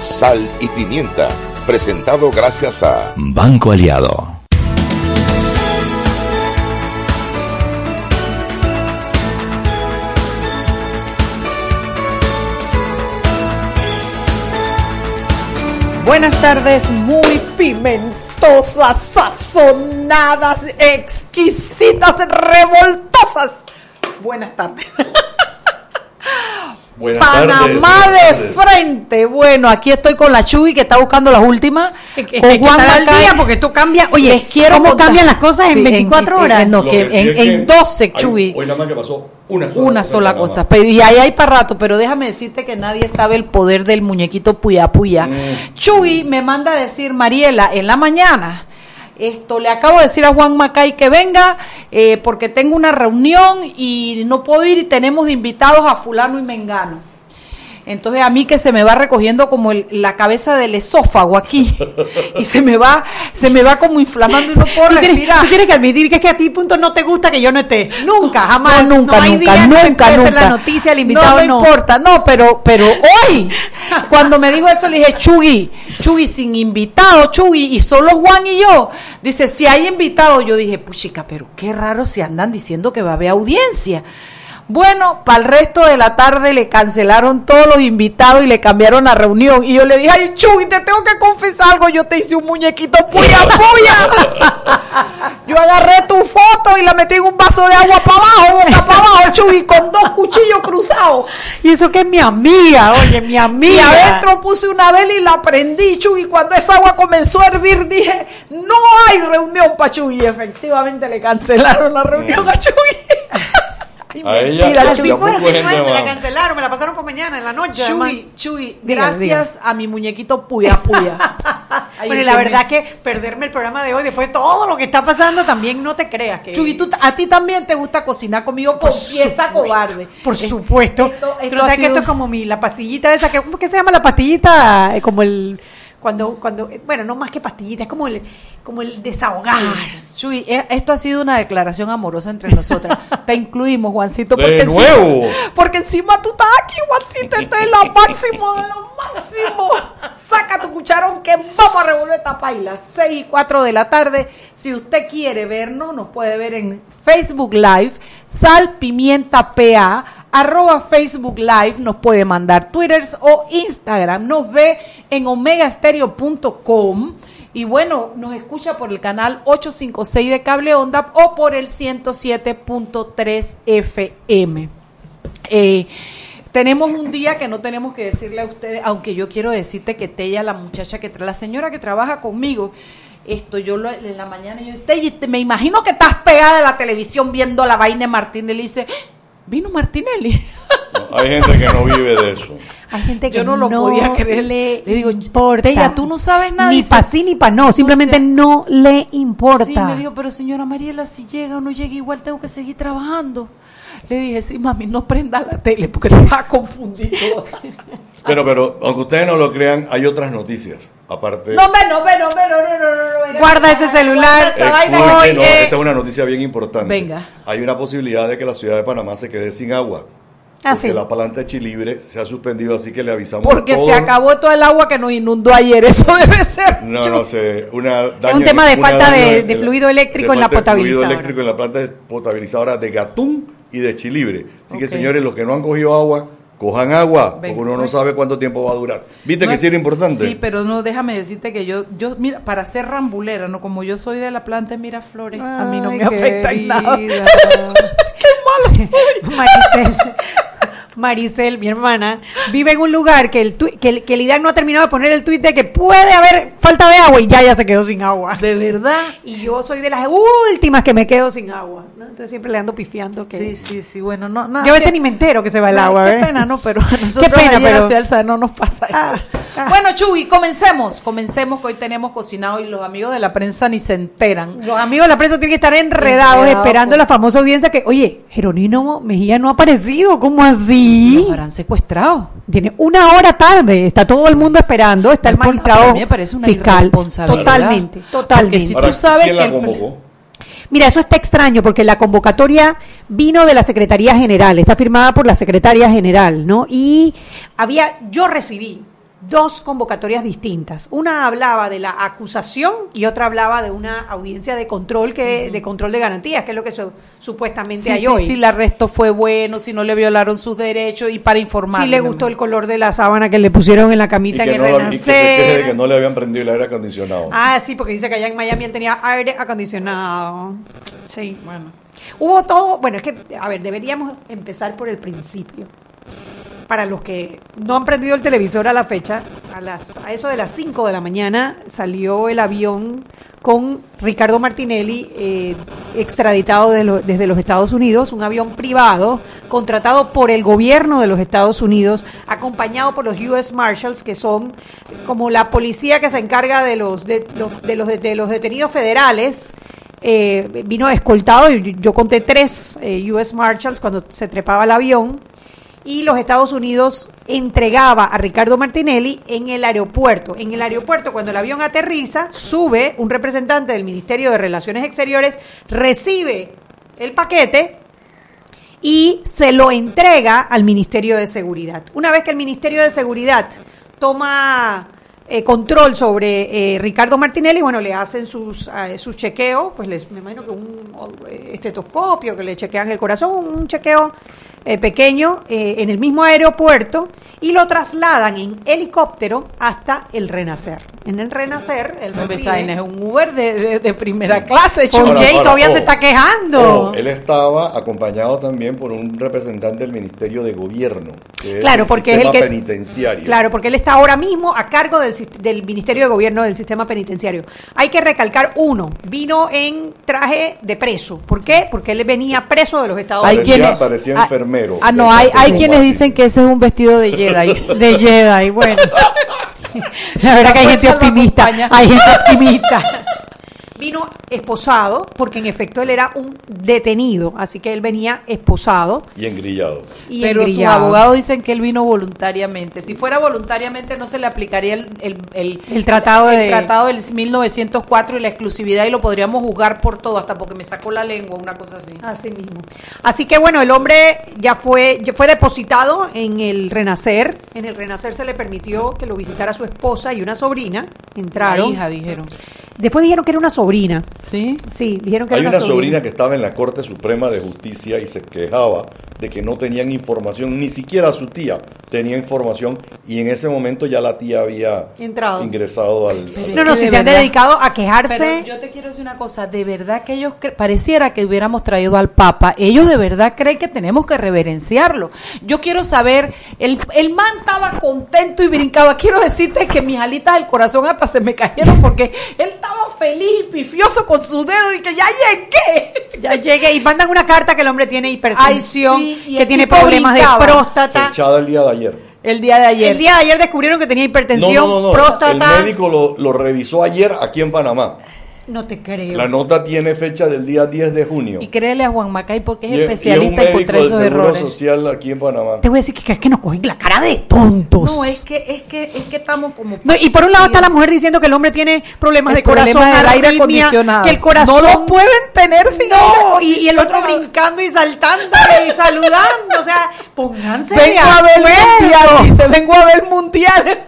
Sal y Pimienta, presentado gracias a Banco Aliado. Buenas tardes, muy pimentosas, sazonadas, exquisitas, revoltosas. Buenas tardes. Buenas Panamá tardes, de frente. Bueno, aquí estoy con la Chuy que está buscando las últimas. Con Juan Macay. día porque tú cambias. Oye, Les quiero ¿cómo contar- cambian las cosas Sí, en 24 horas? no, Lo que que sí en, es que en 12, hay- Chuy. Hoy nada más que pasó una sola Una cosa sola cosa. Pero, y ahí hay para rato, pero déjame decirte que nadie sabe el poder del muñequito puya puya. Mm. Chuy me manda a decir, Mariela, en la mañana, esto le acabo de decir a Juan Macay que venga eh, porque tengo una reunión y no puedo ir y tenemos invitados a fulano y mengano. Entonces a mí que se me va recogiendo como el- la cabeza del esófago aquí y se me va se me va como inflamando y no puedo Tú tienes, respirar. tú tienes que admitir que es que a ti punto no te gusta que yo no esté. Nunca, jamás. No, nunca, hay nunca, día que nunca, empiece nunca. la noticia, el invitado no. no. No importa, no, pero, pero hoy, cuando me dijo eso, le dije, Chugui, Chugui sin invitado, Chugui, y solo Juan y yo. Dice, si hay invitado, yo dije, puchica, pero qué raro si andan diciendo que va a haber audiencia. Bueno, para el resto de la tarde le cancelaron todos los invitados y le cambiaron la reunión. Y yo le dije, ay, Chuy, te tengo que confesar algo. Yo te hice un muñequito puya puya. yo agarré tu foto y la metí en un vaso de agua para abajo, boca para abajo, Chuy, con dos cuchillos cruzados. Y eso que es mi amiga, oye, mi Y amiga. adentro puse una vela y la prendí, Chuy. Y cuando esa agua comenzó a hervir, dije, no hay reunión para Chuy. Y efectivamente le cancelaron la reunión a Chuy. Ay, A ella, Así fue, así fue, me la cancelaron, me la pasaron por mañana, en la noche. Chuy, Chuy, Diga, gracias a mi muñequito Puya Puya. Ay, bueno, y la que verdad me- que perderme el programa de hoy, después de todo lo que está pasando, también no te creas que... Chuy, tú- a ti también te gusta cocinar conmigo, confiesa supuesto, cobarde. Por supuesto. esto- Tú esto sabes que esto es como mi, la pastillita esa, que, ¿cómo que se llama la pastillita? Eh, como el, cuando, cuando, eh, bueno, no más que pastillita, es como el, como el desahogar. Chuy, eh, esto ha sido una declaración amorosa entre nosotras. Te incluimos, Juancito. De porque encima- nuevo. porque encima tú estás aquí, Juancito. Esto es lo máximo de lo máximo. Saca tu cucharón que vamos a revolver esta paila. 6 y 4 de la tarde. Si usted quiere vernos, nos puede ver en Facebook Live, Sal Pimienta PA, arroba Facebook Live, nos puede mandar Twitters o Instagram. Nos ve en omegastereo.com. Y bueno, nos escucha por el canal 856 de Cable Onda o por el 107.3 FM. Eh, tenemos un día que no tenemos que decirle a ustedes, aunque yo quiero decirte que Tella, la muchacha que la señora que trabaja conmigo, esto yo lo- en la mañana yo te- me imagino que estás pegada de la televisión viendo la vaina de Martínez, le dice, vino Martinelli. Hay gente que no vive de eso. Hay gente que Yo no lo podía creer. le Le digo, importa. Tella, tú no sabes nada. Ni para sí ni para no, simplemente sé. no le importa. Sí, me dijo, pero señora Mariela, si llega o no llega, igual tengo que seguir trabajando. Le dije, sí, mami, no prenda la tele porque te vas a confundir. toda". Pero, pero, aunque ustedes no lo crean, hay otras noticias. Aparte, No, me, no, me, no, me, no, no, no, no, no. Guarda ese celular. Guarda esa vaina. Oye, no, esta es una noticia bien importante. Venga. Hay una posibilidad de que la ciudad de Panamá se quede sin agua. Ah, porque la planta de Chilibre se ha suspendido, así que le avisamos. Porque se todos. acabó todo el agua que nos inundó ayer. Eso debe ser. No, no sé. Una daño- un tema de falta de- daño de fluido eléctrico de en la de potabilizadora. Fluido eléctrico en la planta potabilizadora de Gatún y de Chilibre. Así que, señores, los que no han cogido agua, cojan agua, porque uno no sabe cuánto tiempo va a durar. ¿Viste No que es- sí era importante? Sí, pero no, déjame decirte que yo, yo, mira, para ser rambulera, no como yo soy de la planta de Miraflores, a mí no me afecta en nada. Qué mala soy. Maricel, Maricel, mi hermana, vive en un lugar que el, que el, que el IDAC no ha terminado de poner el tuit de que puede haber falta de agua y ya ya se quedó sin agua. De verdad. Y yo soy de las últimas que me quedo sin agua. ¿No? Entonces siempre le ando pifiando que... Sí, sí, sí, bueno, no, no. Yo a veces que- ni me entero que se va el agua, Qué ¿ves? pena, ¿no? Pero a nosotros pena, allí en la pero- ciudad del Saber no nos pasa eso. Ah, ah. Bueno, Chuy, comencemos. Comencemos que hoy tenemos cocinado y los amigos de la prensa ni se enteran. Los amigos de la prensa tienen que estar enredados esperando pues. la famosa audiencia que, oye, Jerónimo Mejía no ha aparecido, ¿cómo así? Los habrán secuestrado. Tiene una hora tarde, está todo el mundo esperando, está el magistrado pero a mí me parece una fiscal. Totalmente, totalmente. si- Ahora, tú sabes ¿quién la convocó? Mira, eso está extraño porque la convocatoria vino de la Secretaría General, está firmada por la Secretaría General, ¿no? Y había, yo recibí dos convocatorias distintas. Una hablaba de la acusación y otra hablaba de una audiencia de control que de control de garantías, que es lo que su- supuestamente Sí, hay sí, hoy. si el arresto fue bueno, si no le violaron sus derechos y para informar. Si le gustó el color de la sábana que le pusieron en la Y camita que, en no, el y que se renacer. que no le habían prendido el aire acondicionado. Ah, sí, porque dice que allá en Miami él tenía aire acondicionado. Sí. Bueno. Hubo todo, bueno, es que, a ver, deberíamos empezar por el principio. Para los que no han prendido el televisor a la fecha, a, las, a eso de las 5 de la mañana salió el avión con Ricardo Martinelli, eh, extraditado de desde los Estados Unidos, un avión privado contratado por el gobierno de los Estados Unidos, acompañado por los US Marshals, que son como la policía que se encarga de los, de, los, de los, de los detenidos federales. Eh, vino escoltado, y yo conté tres eh, US Marshals cuando se trepaba el avión, y los Estados Unidos entregaba a Ricardo Martinelli en el aeropuerto. En el aeropuerto, cuando el avión aterriza, sube un representante del Ministerio de Relaciones Exteriores, recibe el paquete y se lo entrega al Ministerio de Seguridad. Una vez que el Ministerio de Seguridad toma eh, control sobre eh, Ricardo Martinelli, bueno, le hacen sus, eh, sus chequeos, pues les, me imagino que un eh, estetoscopio, que le chequean el corazón, un chequeo eh, pequeño eh, en el mismo aeropuerto y lo trasladan en helicóptero hasta el Renacer. En el Renacer, el No, esa vaina es un Uber de, de- de primera clase. Ahora, Jay todavía se está quejando. ojo, él estaba acompañado también por un representante del Ministerio de Gobierno, que Claro, es porque es el que- penitenciario. Claro, porque él está ahora mismo a cargo del, del Ministerio de Gobierno del Sistema Penitenciario. Hay que recalcar, uno, vino en traje de preso. ¿Por qué? Porque él venía preso de los Estados Parecía- Unidos. quienes, parecía ah, enfermero Ah, no, hay, hay quienes dicen que ese es un vestido de Jedi. De Jedi, bueno. La verdad que hay gente optimista. Hay gente optimista. Vino esposado, porque en efecto él era un detenido, así que él venía esposado. Y engrillado. Y Pero sus engrillado. abogados dicen que él vino voluntariamente. Si fuera voluntariamente no se le aplicaría el, el, el- El tratado el de- tratado del 1904 y la exclusividad y lo podríamos juzgar por todo, hasta porque me sacó la lengua, una cosa así. Así mismo. Así que bueno, el hombre ya fue, ya fue depositado en el Renacer. En el Renacer se le permitió que lo visitara su esposa y una sobrina. La Entraron. hija, dijeron. Después dijeron que era una sobrina. ¿Sí? Sí, dijeron que Hay era una sobrina que estaba en la Corte Suprema de Justicia y se quejaba de que no tenían información, ni siquiera su tía tenía información y en ese momento ya la tía había Entrado. ingresado al... No, no, si se han dedicado a quejarse. Pero yo te quiero decir una cosa, de verdad que ellos cre- pareciera que hubiéramos traído al Papa, ellos de verdad creen que tenemos que reverenciarlo. Yo quiero saber, el, el man estaba contento y brincaba, quiero decirte que mis alitas del corazón hasta se me cayeron porque él estaba feliz y pifioso con su dedo y que ya llegué. Ya llegue y mandan una carta que el hombre tiene hipertensión, Ay, sí, y que el tiene problemas brincaba. de próstata. Fechada el día de ayer. El día de ayer. El día de ayer descubrieron que tenía No, hipertensión, no, no, no. próstata. El médico lo, lo revisó ayer aquí en Panamá. No te creo. La nota tiene fecha del día 10 de junio. Y créele a Juan Macay porque es Y- y especialista en un contra médico esos del Seguro errores. Social aquí en Panamá. Te voy a decir que es que nos cogen la cara de tontos. No, es que, es que, es que estamos como No, y por un lado está la mujer diciendo que el hombre tiene problemas El de corazón, del aire arritmia, acondicionado. que el corazón No lo pueden tener sin No, y, y el otro brincando y saltando y saludando, o sea, pónganse Vengo a ver el mundial, dice, vengo a ver el mundial.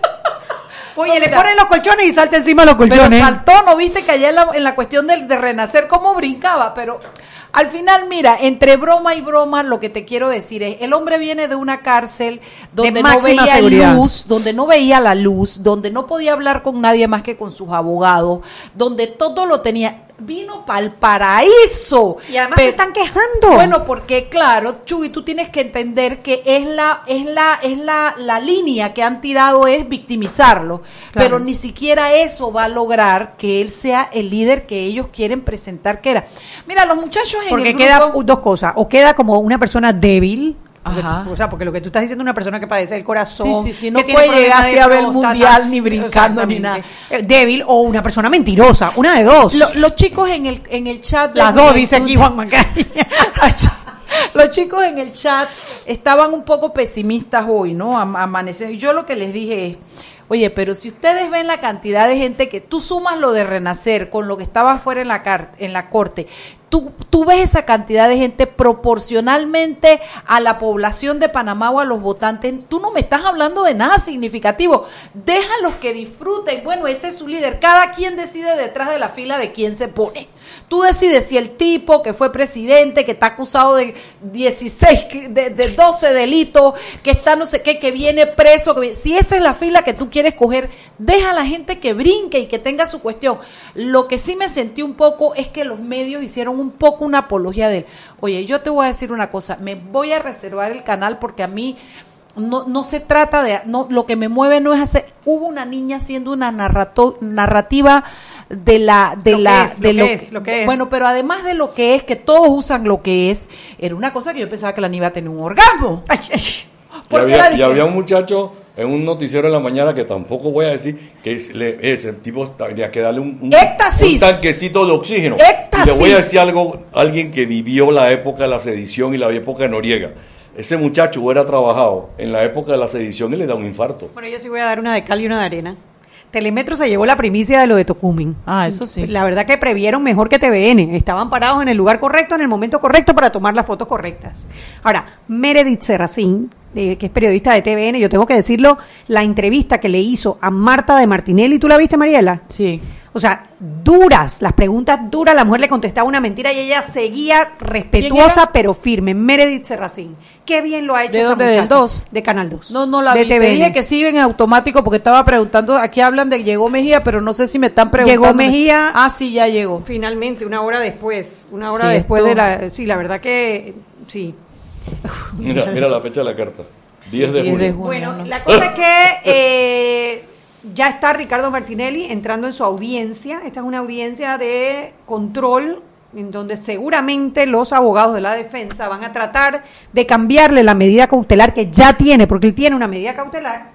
Oye, le ponen los colchones y salta encima de los Pero colchones. saltó, ¿no viste que allá en la, en la cuestión del, de renacer, cómo brincaba? Pero al final, mira, entre broma y broma, lo que te quiero decir es, el hombre viene de una cárcel donde no veía seguridad. luz, donde no veía la luz, donde no podía hablar con nadie más que con sus abogados, donde todo lo tenía vino para el paraíso. Y además se están quejando. Bueno, porque claro, Chuy, tú tienes que entender que es la, es la, es la, la línea que han tirado es victimizarlo. Claro. Pero ni siquiera eso va a lograr que él sea el líder que ellos quieren presentar que era. Mira, los muchachos en Porque el queda grupo- dos cosas. O queda como una persona débil. Ajá. o sea, porque lo que tú estás diciendo es una persona que padece del corazón. Sí, sí, sí, no que puede llegar así a ver el mundial ni brincando ni Exactamente. Eh, Débil o una persona mentirosa. Una de dos. Lo- los chicos en el, en el chat. Las dos, dice aquí Juan Macari. Los chicos en el chat estaban un poco pesimistas hoy, ¿no? Am- Amanecer. Yo lo que les dije es, oye, pero si ustedes ven la cantidad de gente que tú sumas lo de renacer con lo que estaba afuera en la, en la corte, tú, ves esa cantidad de gente proporcionalmente a la población de Panamá o a los votantes, tú no me estás hablando de nada significativo. Déjalos que disfruten. Bueno, ese es su líder. Cada quien decide detrás de la fila de quién se pone. Tú decides si el tipo que fue presidente, que está acusado de 16, que- de, de 12 delitos, que está no sé qué, que viene preso, que vi- si esa es la fila que tú quieres coger, deja a la gente que brinque y que tenga su cuestión. Lo que sí me sentí un poco es que los medios hicieron un poco una apología de él. Oye, yo te voy a decir una cosa, me voy a reservar el canal porque a mí no, no se trata de, no, lo que me mueve no es hacer, hubo una niña haciendo una narrato- narrativa de la, de Lo que la, es, de lo que es, lo que es. bueno, pero además de lo que es, que todos usan lo que es, era una cosa que yo pensaba que la niña iba a tener un orgasmo. Ay, ay. Y había, y un muchacho en un noticiero en la mañana que tampoco voy a decir que es- le- ese tipo tenía que darle un, un- un tanquecito de oxígeno. Y le voy a decir algo, alguien que vivió la época de la sedición y la época de Noriega. Ese muchacho hubiera trabajado en la época de la sedición y le da un infarto. Bueno, yo sí voy a dar una de cal y una de arena. Telemetro se llevó la primicia de lo de Tocumen. Ah, eso sí. La verdad que previeron mejor que TVN. Estaban parados en el lugar correcto, en el momento correcto para tomar las fotos correctas. Ahora, Meredith Serracín, eh, que es periodista de TVN, yo tengo que decirlo, la entrevista que le hizo a Marta de Martinelli, ¿tú la viste, Mariela? Sí. O sea, duras, las preguntas duras, la mujer le contestaba una mentira y ella seguía ¿Quién respetuosa pero firme. Meredith Serracín. Qué bien lo ha hecho ¿De esa dónde? ¿Del muchacha. 2? De Canal 2. No, no la de vi. Te dije que sigue en automático porque estaba preguntando, aquí hablan de llegó Mejía, pero no sé si me están preguntando. Llegó Mejía. Ah, sí, ya llegó. Finalmente, una hora después, una hora Sí, después esto- de la... Sí, la verdad que sí. Mira, mira la fecha de la carta. 10 de 10 julio. de julio. Bueno, no. la cosa es que eh, ya está Ricardo Martinelli entrando en su audiencia. Esta es una audiencia de control en donde seguramente los abogados de la defensa van a tratar de cambiarle la medida cautelar que ya tiene, porque él tiene una medida cautelar,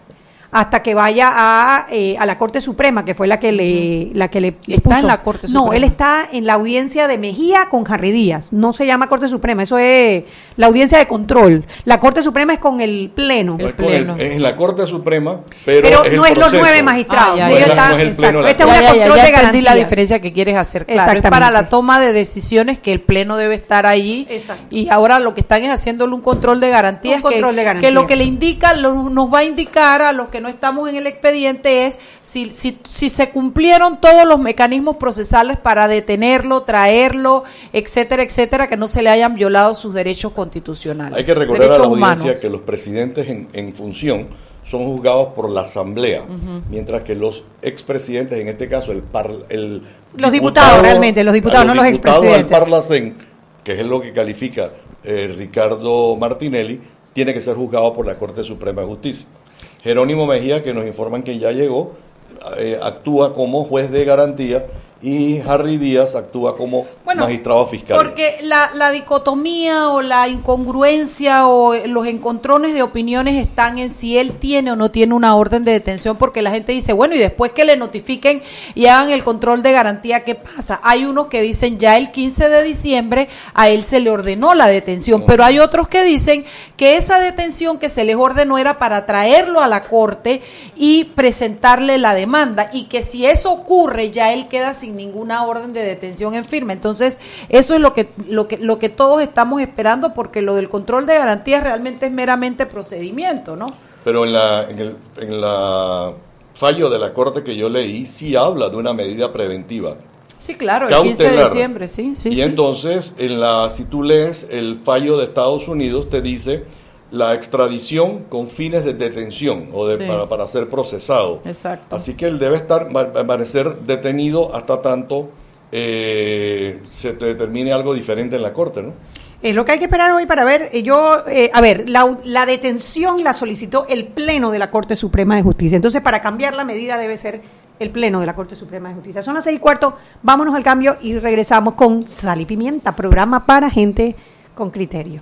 hasta que vaya a, eh, a la Corte Suprema, que fue la que le, la que le Está puso. en la Corte No, Suprema. él está en la audiencia de Mejía con Harry Díaz. No se llama Corte Suprema, eso es la audiencia de control. La Corte Suprema es con el Pleno. El Pleno. es en la Corte Suprema, pero, Pero, es el no es los nueve magistrados. Ah, ya, ellos ya, No es el pleno Este es Ya, una ya, ya, control ya de entendí la diferencia que quieres hacer. Claro, es para la toma de decisiones que el Pleno debe estar allí. Exacto. Y ahora lo que están es haciéndole un control de garantías. Un control que, de garantías. que lo que le indica, lo- nos va a indicar a los que no estamos en el expediente es si, si, si se cumplieron todos los mecanismos procesales para detenerlo, traerlo, etcétera, etcétera, que no se le hayan violado sus derechos constitucionales. Hay que recordar a la audiencia humanos. que los presidentes en, en función son juzgados por la Asamblea, mientras que los expresidentes, en este caso el, par- el Los diputados, realmente, los diputados, no los diputados expresidentes. del Parlacén, que es lo que califica eh, Ricardo Martinelli, tiene que ser juzgado por la Corte Suprema de Justicia. Jerónimo Mejía, que nos informan que ya llegó, eh, actúa como juez de garantía y Harry Díaz actúa como magistrado fiscal. Porque la, la dicotomía o la incongruencia o los encontrones de opiniones están en si él tiene o no tiene una orden de detención, porque la gente dice, bueno, y después que le notifiquen y hagan el control de garantía, ¿qué pasa? Hay unos que dicen ya el 15 de diciembre a él se le ordenó la detención, pero hay otros que dicen que esa detención que se les ordenó era para traerlo a la corte y presentarle la demanda y que si eso ocurre ya él queda sin ninguna orden de detención en firme. Entonces, eso es lo que lo que lo que todos estamos esperando porque lo del control de garantías realmente es meramente procedimiento, ¿no? Pero en la, en el en la fallo de la Corte que yo leí, sí habla de una medida preventiva. Sí, claro, el 15 de diciembre, sí, sí, y sí. entonces, en la, si tú lees el fallo de Estados Unidos, te dice la extradición con fines de detención o de, Sí. para, para ser procesado. Exacto. Así que él debe estar, permanecer detenido hasta tanto eh, se te determine algo diferente en la Corte, ¿no? Es lo que hay que esperar hoy para ver. eh, Yo, eh, a ver, la, la detención la solicitó el Pleno de la Corte Suprema de Justicia. Entonces, para cambiar la medida debe ser el Pleno de la Corte Suprema de Justicia. Son las seis y cuarto, vámonos al cambio y regresamos con Sal y Pimienta, programa para gente con criterio.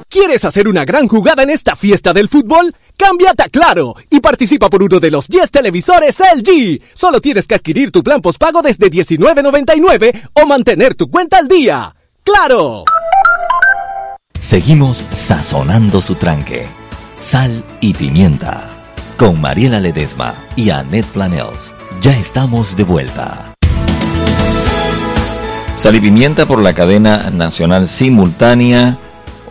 ¿Quieres hacer una gran jugada en esta fiesta del fútbol? Cámbiate a Claro y participa por uno de los 10 televisores LG. Solo tienes que adquirir tu plan postpago desde $19.99 o mantener tu cuenta al día. ¡Claro! Seguimos sazonando su tranque. Sal y pimienta. Con Mariela Ledesma y Annette Planels. Ya estamos de vuelta. Sal y pimienta por la cadena nacional simultánea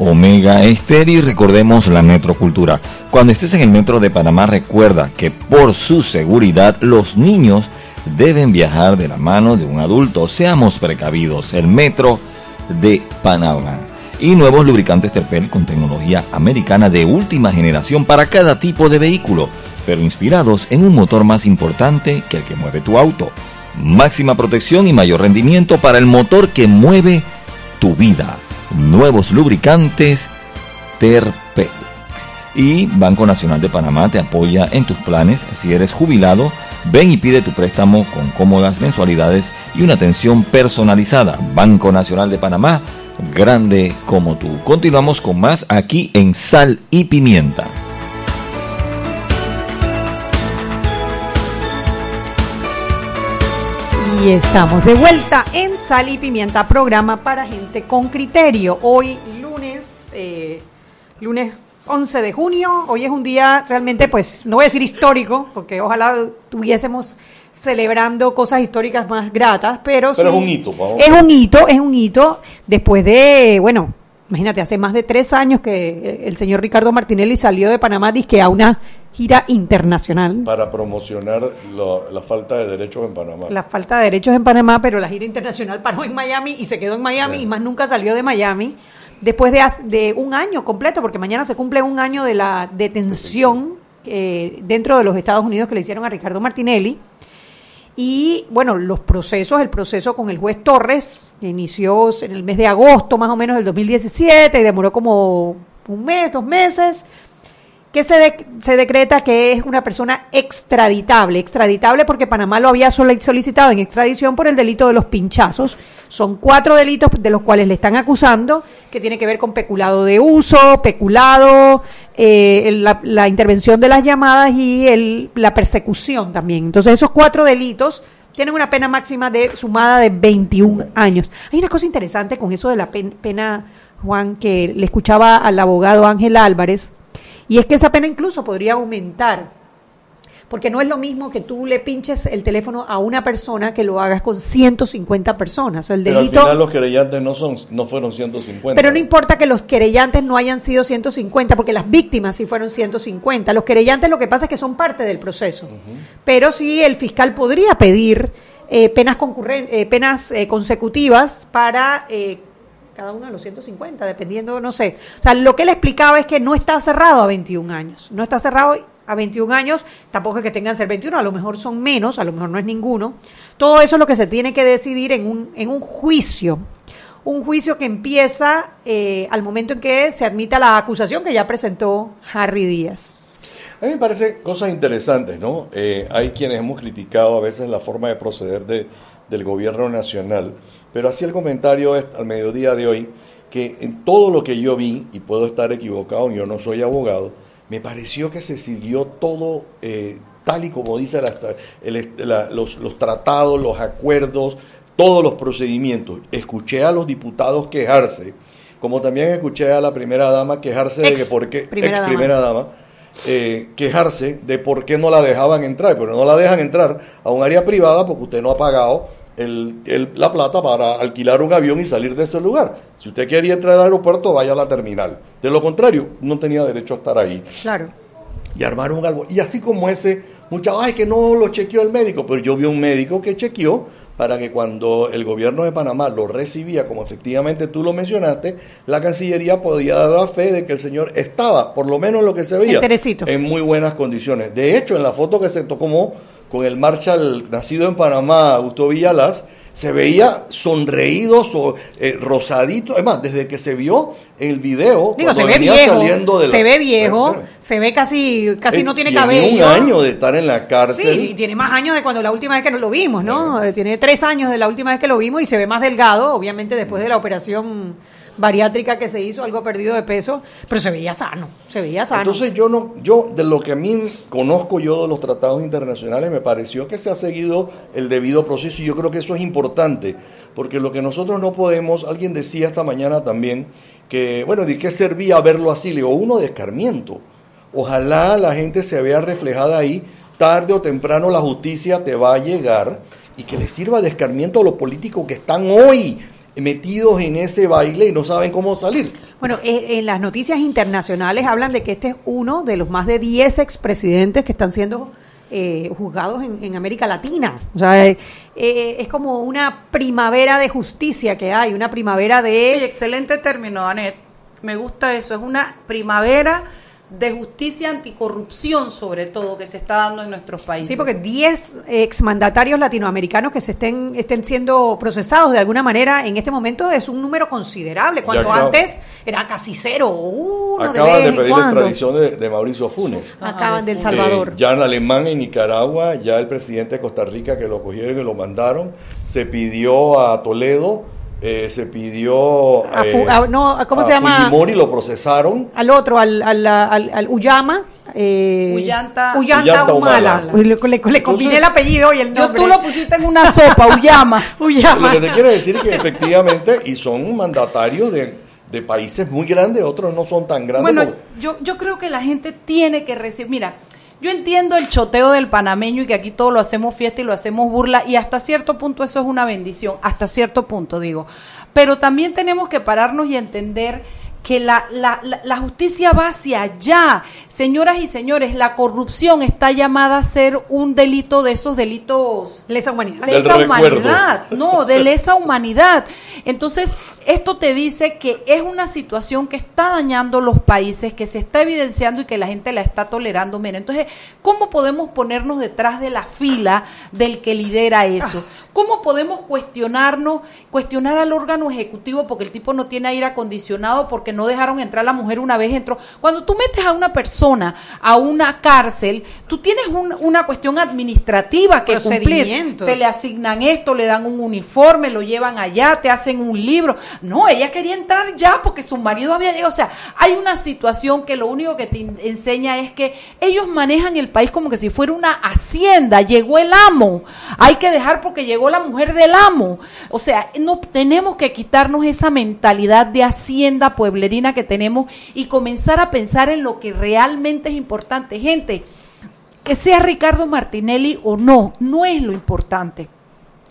Omega Estéreo y recordemos la metrocultura. Cuando estés en el metro de Panamá recuerda que por su seguridad los niños deben viajar de la mano de un adulto. Seamos precavidos. El metro de Panamá. Y nuevos lubricantes Terpel con tecnología americana de última generación para cada tipo de vehículo, pero inspirados en un motor más importante que el que mueve tu auto. Máxima protección y mayor rendimiento para el motor que mueve tu vida. Nuevos lubricantes Terpel. Y Banco Nacional de Panamá te apoya en tus planes. Si eres jubilado, ven y pide tu préstamo con cómodas mensualidades y una atención personalizada. Banco Nacional de Panamá, grande como tú. Continuamos con más aquí en Sal y Pimienta. Y estamos de vuelta en Sal y Pimienta, programa para gente con criterio. Hoy lunes, eh, lunes 11 de junio, hoy es un día realmente, pues, no voy a decir histórico, porque ojalá estuviésemos celebrando cosas históricas más gratas, pero, Pero sí- es un hito, vamos. Es un hito, es un hito, después de, bueno, imagínate, hace más de tres años que el señor Ricardo Martinelli salió de Panamá, dizque a una gira internacional. Para promocionar lo- la falta de derechos en Panamá. la falta de derechos en Panamá, pero la gira internacional paró en Miami y se quedó en Miami Sí. y más nunca salió de Miami. Después de, de un año completo, porque mañana se cumple un año de la detención eh, dentro de los Estados Unidos que le hicieron a Ricardo Martinelli. Y bueno, los procesos, el proceso con el juez Torres, que inició en el mes de agosto más o menos del 2017 y demoró como un mes, dos meses que se, se decreta que es una persona extraditable. Extraditable porque Panamá lo había soli- solicitado en extradición por el delito de los pinchazos. Son cuatro delitos de los cuales le están acusando, que tiene que ver con peculado de uso, peculado, eh, la, la intervención de las llamadas y el- la persecución también. Entonces esos cuatro delitos tienen una pena máxima de sumada de 21 años. Hay una cosa interesante con eso de la pen- pena, Juan, que le escuchaba al abogado Ángel Álvarez, y es que esa pena incluso podría aumentar, porque no es lo mismo que tú le pinches el teléfono a una persona que lo hagas con 150 personas. El Pero al delito, final los querellantes no, son, no fueron 150. pero no importa que los querellantes no hayan sido 150, porque las víctimas sí fueron 150. Los querellantes lo que pasa es que son parte del proceso. Pero sí el fiscal podría pedir eh, penas, concurren- eh, penas eh, consecutivas para cada uno de los 150, dependiendo, no sé. O sea, lo que él explicaba es que no está cerrado a 21 años. No está cerrado a 21 años, tampoco es que tengan ser 21, a lo mejor son menos, a lo mejor no es ninguno. Todo eso es lo que se tiene que decidir en un, en un juicio un juicio que empieza eh, al momento en que se admita la acusación que ya presentó Harry Díaz. A mí me parece cosas interesantes, ¿no? Eh, hay quienes hemos criticado a veces la forma de proceder de, del gobierno nacional, pero hacía el comentario al mediodía de hoy que en todo lo que yo vi, y puedo estar equivocado, yo no soy abogado, me pareció que se siguió todo eh, tal y como dice la- el- la- los, los tratados, los acuerdos, todos los procedimientos. Escuché a los diputados quejarse, como también escuché a la primera dama quejarse de que por qué, primera ex dama. primera dama, eh, quejarse de por qué no la dejaban entrar, pero no la dejan entrar a un área privada porque usted no ha pagado el- el- la plata para alquilar un avión y salir de ese lugar. Si usted quería entrar al aeropuerto, vaya a la terminal. De lo contrario, no tenía derecho a estar ahí Claro. y armaron un árbol. Y así como ese, muchas, ay, que no lo chequeó el médico, pero yo vi un médico que chequeó para que cuando el gobierno de Panamá lo recibía, como efectivamente tú lo mencionaste, la Cancillería podía dar fe de que el señor estaba, por lo menos lo que se veía, en muy buenas condiciones. De hecho, en la foto que se tomó con el Marshall nacido en Panamá, Augusto Villalas, se veía sonreído, so- eh, rosadito. Es más, desde que se vio el video, Digo, se ve viejo, saliendo de la- se ve viejo, Bueno, bueno. se ve casi, casi Eh, no tiene tiene cabello. un año de estar en la cárcel. Sí, y tiene más años de cuando la última vez que nos lo vimos, ¿no? Eh, Tiene tres años de la última vez que lo vimos y se ve más delgado, obviamente después de la operación bariátrica que se hizo, algo perdido de peso, pero se veía sano, se veía sano. Entonces yo no, yo de lo que a mí conozco yo de los tratados internacionales me pareció que se ha seguido el debido proceso y yo creo que eso es importante, porque lo que nosotros no podemos, alguien decía esta mañana también que, bueno, ¿de qué servía verlo así? Le digo, uno de escarmiento. Ojalá la gente se vea reflejada ahí, tarde o temprano la justicia te va a llegar y que le sirva de escarmiento a los políticos que están hoy metidos en ese baile y no saben cómo salir. Bueno, eh, en las noticias internacionales hablan de que este es uno de los más de 10 expresidentes que están siendo eh, juzgados en, en América Latina. O sea, eh, eh, es como una primavera de justicia que hay, una primavera Oye, de... excelente término, Anet. Me gusta eso. Es una primavera de justicia anticorrupción, sobre todo, que se está dando en nuestros países. Sí, porque 10 exmandatarios latinoamericanos que se estén, estén siendo procesados de alguna manera en este momento es un número considerable, cuando acaba- antes era casi cero o uno Acaban de en pedir extradición de, de Mauricio Funes. Ajá, Acaban de del Funes. Salvador. Eh, ya en Alemania y Nicaragua, ya el presidente de Costa Rica que lo cogieron y lo mandaron, se pidió a Toledo, eh, se pidió A Fu- a- no, ¿cómo a se llama? Fujimori lo procesaron. al otro, al, al, al, al Uyama. Eh, Ullanta- Ullanta Ullanta Humala. Humala. Le, le- le combiné el apellido y el Yo nombre. tú lo pusiste en una sopa, Uyama. Ullama. Lo que te quiere decir es que efectivamente, y son mandatarios de, de países muy grandes, otros no son tan grandes. Bueno, como- yo, yo creo que la gente tiene que recibir. Mira, yo entiendo el choteo del panameño y que aquí todo lo hacemos fiesta y lo hacemos burla, y hasta cierto punto eso es una bendición, hasta cierto punto digo. Pero también tenemos que pararnos y entender que la, la, la, la justicia va hacia allá. Señoras y señores, la corrupción está llamada a ser un delito de esos delitos Lesa humanidad. Del lesa recuerdo. humanidad, no, de lesa humanidad. Entonces, esto te dice que es una situación que está dañando los países, que se está evidenciando y que la gente la está tolerando menos. Entonces, ¿cómo podemos ponernos detrás de la fila del que lidera eso? ¿Cómo podemos cuestionarnos, cuestionar al órgano ejecutivo porque el tipo no tiene aire acondicionado, porque no dejaron entrar a la mujer una vez entró? Cuando tú metes a una persona a una cárcel, tú tienes un- una cuestión administrativa que cumplir. Te le asignan esto, le dan un uniforme, lo llevan allá, te hacen un libro. No, ella quería entrar ya porque su marido había llegado. O sea, hay una situación que lo único que te enseña es que ellos manejan el país como que si fuera una hacienda. Llegó el amo. Hay que dejar porque llegó la mujer del amo. O sea, no tenemos que quitarnos esa mentalidad de hacienda pueblerina que tenemos y comenzar a pensar en lo que realmente es importante. Gente, que sea Ricardo Martinelli o no, no es lo importante.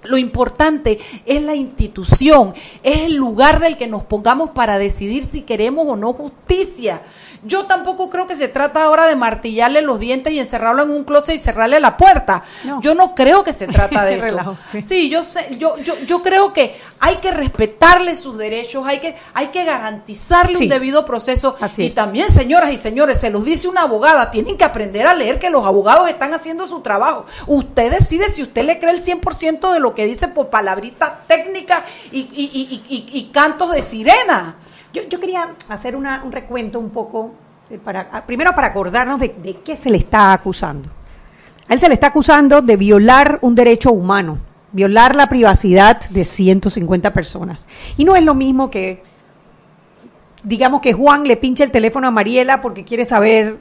Lo importante es la institución, es el lugar del que nos pongamos para decidir si queremos o no justicia. Yo tampoco creo que se trata ahora de martillarle los dientes y encerrarlo en un closet y cerrarle la puerta. No. Yo no creo que se trata de eso. Relajo, sí. sí, yo sé, yo, yo, yo creo que hay que respetarle sus derechos, hay que, hay que garantizarle Sí. un debido proceso. Así y es. también, señoras y señores, se los dice una abogada, tienen que aprender a leer que los abogados están haciendo su trabajo. Usted decide si usted le cree el 100% de lo que dice por palabritas técnicas y, y- y- y- y- y cantos de sirena. Yo, yo quería hacer una- un recuento un poco, eh, para, ah, primero para acordarnos de, de qué se le está acusando. A él se le está acusando de violar un derecho humano, violar la privacidad de 150 personas. Y no es lo mismo que, digamos que Juan le pinche el teléfono a Mariela porque quiere saber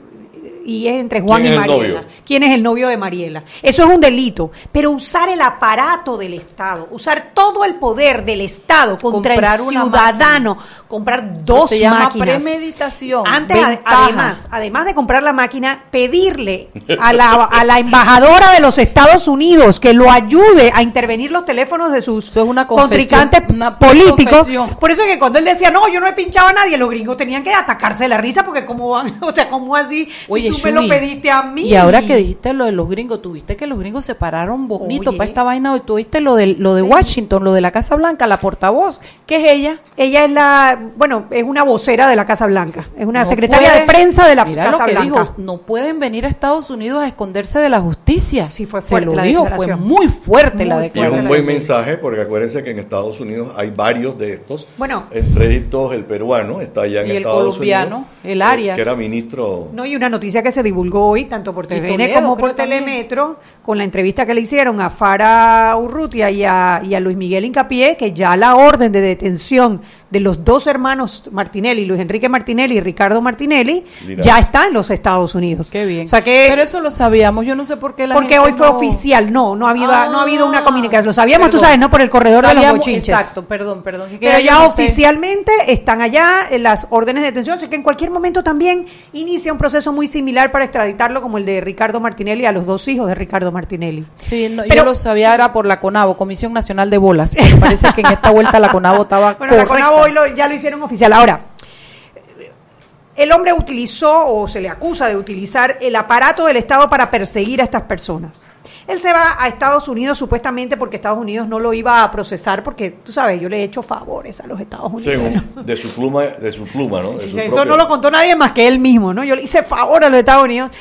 y es entre Juan ¿Quién y Mariela. novio? ¿Quién es el novio de Mariela? Eso es un delito. Pero usar el aparato del Estado, usar todo el poder del Estado contra Comprar el ciudadano, comprar dos Se llama máquinas. premeditación, Antes, ventaja. además, además de comprar la máquina, pedirle a la, a la embajadora de los Estados Unidos que lo ayude a intervenir los teléfonos de sus es una contrincantes una políticos. confesión. Por eso es que cuando él decía, no, yo no he pinchado a nadie, los gringos tenían que atacarse de la risa porque cómo van, o sea, ¿cómo así? Oye, si tú me lo pediste a mí. Y ahora que dijiste lo de los gringos, tuviste que los gringos se pararon bonito Oye. para esta vaina hoy. Tuviste lo de, lo de Washington, lo de la Casa Blanca, la portavoz. ¿Qué es ella? Ella es la, bueno, es una vocera de la Casa Blanca, es una No secretaria puede- de prensa de la Mira Casa lo que Blanca. dijo, no pueden venir a Estados Unidos a esconderse de la justicia. Sí, fue Se fuerte lo la dijo, fue declaración. muy fuerte la Muy Y es declaración. un buen mensaje porque acuérdense que en Estados Unidos hay varios de estos. Bueno. Entre estos el peruano está allá en Y el Estados colombiano, Unidos. el eh, Arias. Que era ministro. No, y una noticia que se divulgó hoy, tanto por TVN Toledo, como por también. Telemetro, con la entrevista que le hicieron a Fara Urrutia y a, y a Luis Miguel Incapié, que ya la orden de detención de los dos hermanos Martinelli, Luis Enrique Martinelli y Ricardo Martinelli, Mira. ya está en los Estados Unidos. Qué bien. O sea que Pero eso lo sabíamos, yo no sé por qué la porque gente hoy fue no- oficial, no, no ha habido, no ha habido una Ah, comunicación. Lo sabíamos, tú perdón. sabes, no por el corredor de los bochinches. Exacto, perdón, perdón. que Pero ya no sé. oficialmente están allá en las órdenes de detención, así que en cualquier momento también inicia un proceso muy similar para extraditarlo como el de Ricardo Martinelli a los dos hijos de Ricardo Martinelli. Sí, no, Pero- yo lo sabía, era por la CONAVO, Comisión Nacional de Bolas. parece que en esta vuelta la CONAVO estaba Bueno, la correcta. Hoy lo- ya lo hicieron oficial. Ahora, el hombre utilizó o se le acusa de utilizar el aparato del Estado para perseguir a estas personas. Él se va a Estados Unidos supuestamente porque Estados Unidos no lo iba a procesar porque, tú sabes, yo le he hecho favores a los Estados Unidos. Según, de su pluma, de su pluma, ¿no? Sí, su eso no lo contó nadie más que él mismo, ¿no? Yo le hice favor a los Estados Unidos.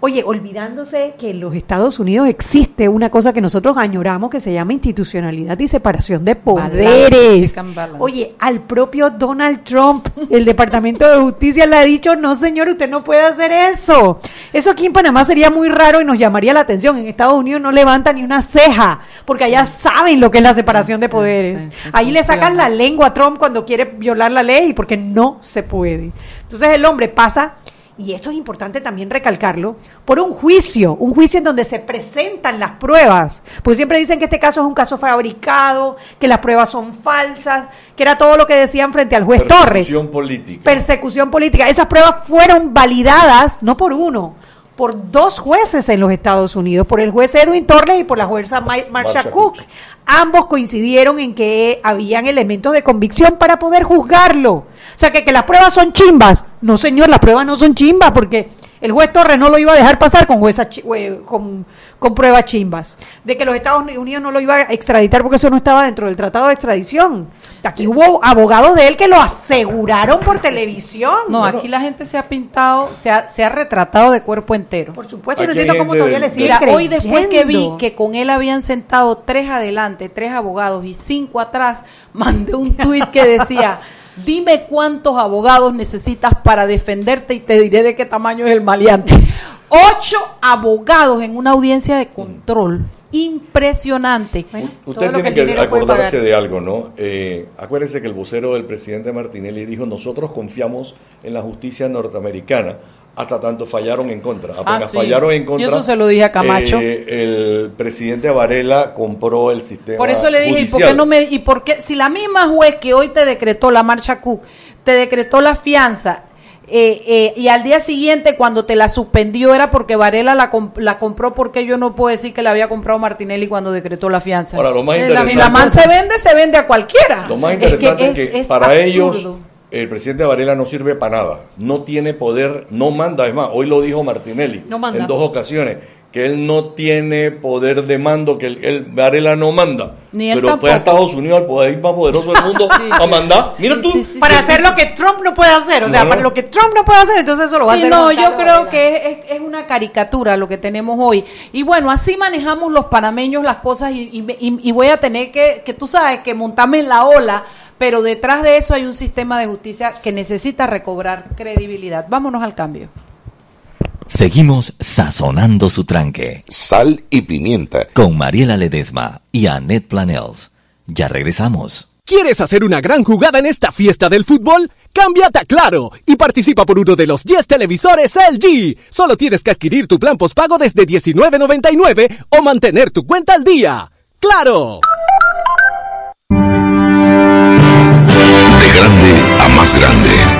Oye, olvidándose que en los Estados Unidos existe una cosa que nosotros añoramos que se llama institucionalidad y separación de poderes. balance. Oye, al propio Donald Trump, el Departamento de Justicia le ha dicho, no señor, usted no puede hacer eso. Eso aquí en Panamá sería muy raro y nos llamaría la atención. En Estados Unidos no levanta ni una ceja, porque allá saben lo que es la separación de poderes. sí, sí, Ahí le sacan la lengua a Trump cuando quiere violar la ley porque no se puede. Entonces el hombre pasa, y esto es importante también recalcarlo, por un juicio, un juicio en donde se presentan las pruebas. Pues siempre dicen que este caso es un caso fabricado, que las pruebas son falsas, que era todo lo que decían frente al juez Torres. Persecución política. Persecución política. Esas pruebas fueron validadas, no por uno, por dos jueces en los Estados Unidos, por el juez Edwin Torres y por la jueza Ma- Marsha Marsha Cook. Cook. Ambos coincidieron en que habían elementos de convicción para poder juzgarlo. O sea, que, que las pruebas son chimbas. No, señor, las pruebas no son chimbas porque el juez Torres no lo iba a dejar pasar con, jueza eh, con, con pruebas chimbas. De que los Estados Unidos no lo iba a extraditar porque eso no estaba dentro del tratado de extradición. Aquí hubo abogados de él que lo aseguraron por televisión. No, Bueno. aquí la gente se ha pintado, se ha, se ha retratado de cuerpo entero. Por supuesto, no Aquí hay entiendo cómo todavía le siguen Mira, hoy después que vi que con él habían sentado tres adelante, tres abogados y cinco atrás, mandé un tuit que decía, dime cuántos abogados necesitas para defenderte y te diré de qué tamaño es el maleante. Ocho abogados en una audiencia de control. Impresionante. Bueno, Usted que tiene que, acordarse de algo, ¿no? Eh, acuérdense que el vocero del presidente Martinelli dijo, nosotros confiamos en la justicia norteamericana, hasta tanto fallaron en contra. Apenas Ah, sí. fallaron en Yo contra. eso se lo dije a Camacho. eh, el presidente Varela compró el sistema Por eso le dije, ¿y por qué no me y por qué si la misma juez que hoy te decretó la marcha Cook, te decretó la fianza eh, eh, y al día siguiente cuando te la suspendió era porque Varela la, comp- la compró porque yo no puedo decir que la había comprado Martinelli cuando decretó la fianza. Ahora, lo más interesante- si la man se vende, se vende a cualquiera. Lo más Es que interesante es que, es para absurdo. ellos el presidente Varela no sirve para nada. No tiene poder, no manda. Es más, hoy lo dijo Martinelli No manda. en dos ocasiones, que él no tiene poder de mando, que él, él- Varela no manda. Ni él Pero fue a. Estados Unidos, al país más poderoso del mundo, Sí, a mandar. sí. Mira Sí, tú. sí, sí, para sí. hacer lo que Trump no puede hacer, o sea, No, no. para lo que Trump no puede hacer, entonces eso lo va a Sí, hacer. no, yo creo Varela. que es, es- es una caricatura lo que tenemos hoy. Y bueno, así manejamos los panameños las cosas y, y- y- y voy a tener que, que tú sabes, que montarme en la ola, pero detrás de eso hay un sistema de justicia que necesita recobrar credibilidad. Vámonos al cambio. Seguimos sazonando su tranque Sal y pimienta. con Mariela Ledesma y Annette Planels. Ya regresamos. ¿Quieres hacer una gran jugada en esta fiesta del fútbol? Cámbiate a Claro y participa por uno de los 10 televisores LG. Solo tienes que adquirir tu plan postpago desde $19.99 o mantener tu cuenta al día. ¡Claro! De grande a más grande,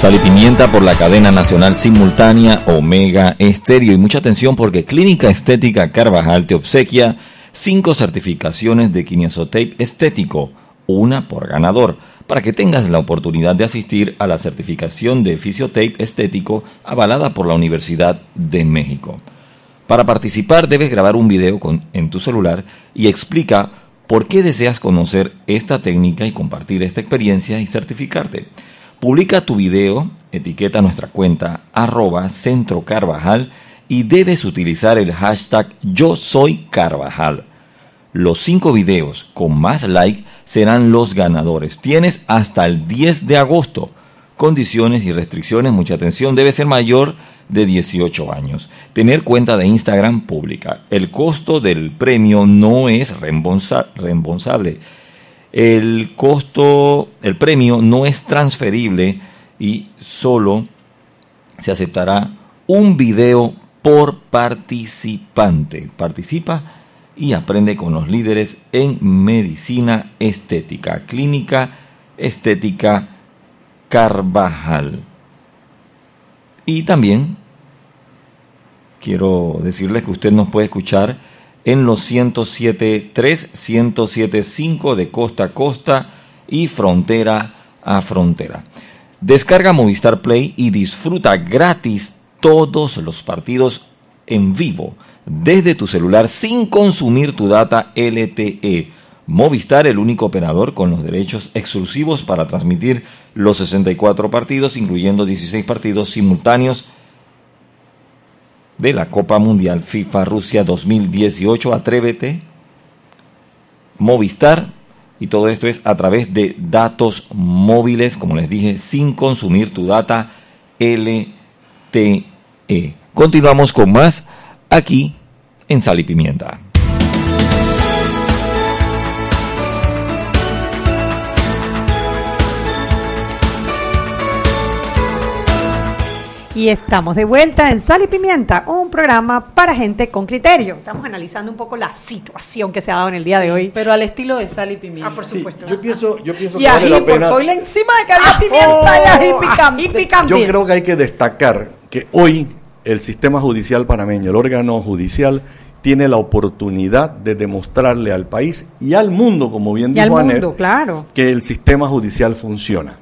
Sal y pimienta por la cadena nacional simultánea Omega Estéreo. Y mucha atención porque Clínica Estética Carvajal te obsequia cinco certificaciones de Kinesotape estético, una por ganador para que tengas la oportunidad de asistir a la certificación de Fisiotape estético avalada por la Universidad de México. Para participar debes grabar un video en tu celular y explica por qué deseas conocer esta técnica y compartir esta experiencia y certificarte. Publica tu video, etiqueta nuestra cuenta arroba centro Carvajal y debes utilizar el hashtag yo soy Carvajal. Los cinco videos con más like serán los ganadores. Tienes hasta el 10 de agosto. Condiciones y restricciones, mucha atención, debe ser mayor de 18 años. Tener cuenta de Instagram pública. El costo del premio no es reembolsable. El costo, el premio no es transferible y solo se aceptará un video por participante. Participa y aprende con los líderes en medicina estética, clínica estética Carvajal. Y también quiero decirles que usted nos puede escuchar en los 107.3, 107.5 de costa a costa y frontera a frontera. Descarga Movistar Play y disfruta gratis todos los partidos en vivo desde tu celular sin consumir tu data LTE. Movistar, el único operador con los derechos exclusivos para transmitir los 64 partidos, incluyendo 16 partidos simultáneos de la Copa Mundial FIFA Rusia 2018. Atrévete. Movistar. Y todo esto es a través de datos móviles, como les dije, sin consumir tu data LTE. Continuamos con más aquí en Sal y Pimienta. Y estamos de vuelta en Sal y Pimienta, un programa para gente con criterio. Estamos analizando un poco la situación que se ha dado en el día de hoy. Pero al estilo de Sal y Pimienta. Ah, por supuesto. yo pienso, yo pienso y que vale ají, la pena. encima de que Ah, pimienta oh, y ají ají picante. picante. Yo creo que hay que destacar que hoy el sistema judicial panameño, el órgano judicial, tiene la oportunidad de demostrarle al país y al mundo, como bien Y dijo Anet, claro. que el sistema judicial funciona.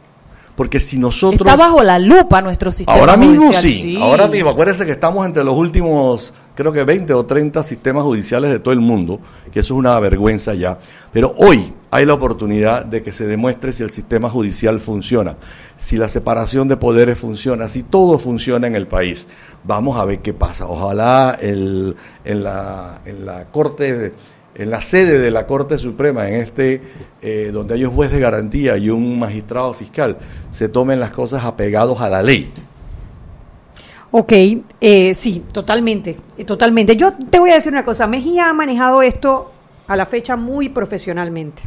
Porque si nosotros... Está bajo la lupa nuestro sistema Ahora mismo judicial, sí, ahora mismo. Acuérdense que estamos entre los últimos, creo que 20 o 30 sistemas judiciales de todo el mundo, que eso es una vergüenza ya. Pero hoy hay la oportunidad de que se demuestre si el sistema judicial funciona, si la separación de poderes funciona, si todo funciona en el país. Vamos a ver qué pasa. Ojalá el, en, la, en la Corte en la sede de la Corte Suprema, en este, eh, donde hay un juez de garantía y un magistrado fiscal, se tomen las cosas apegados a la ley. Ok, eh, sí, totalmente, eh, totalmente. Yo te voy a decir una cosa, Mejía ha manejado esto a la fecha muy profesionalmente.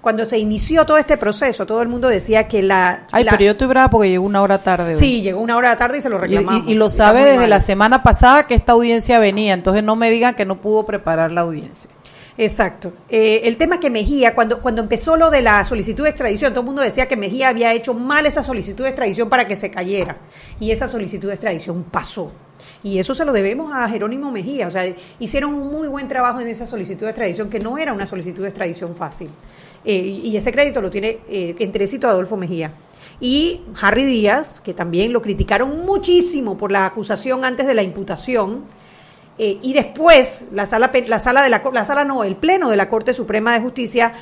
Cuando se inició todo este proceso, todo el mundo decía que la... Ay, la- pero yo estoy brava porque llegó una hora tarde. hoy. Sí, llegó una hora tarde y se lo reclamamos. y- y lo sabe desde mal. la semana pasada que esta audiencia venía, entonces no me digan que no pudo preparar la audiencia. Exacto. Eh, el tema que Mejía, cuando, cuando empezó lo de la solicitud de extradición, todo el mundo decía que Mejía había hecho mal esa solicitud de extradición para que se cayera. Y esa solicitud de extradición pasó. Y eso se lo debemos a Jerónimo Mejía. O sea, hicieron un muy buen trabajo en esa solicitud de extradición, que no era una solicitud de extradición fácil. Eh, y ese crédito lo tiene eh, enterecito Adolfo Mejía. Y Harry Díaz, que también lo criticaron muchísimo por la acusación antes de la imputación, eh, y después la sala, la sala de la, la sala no, el pleno de la Corte Suprema de Justicia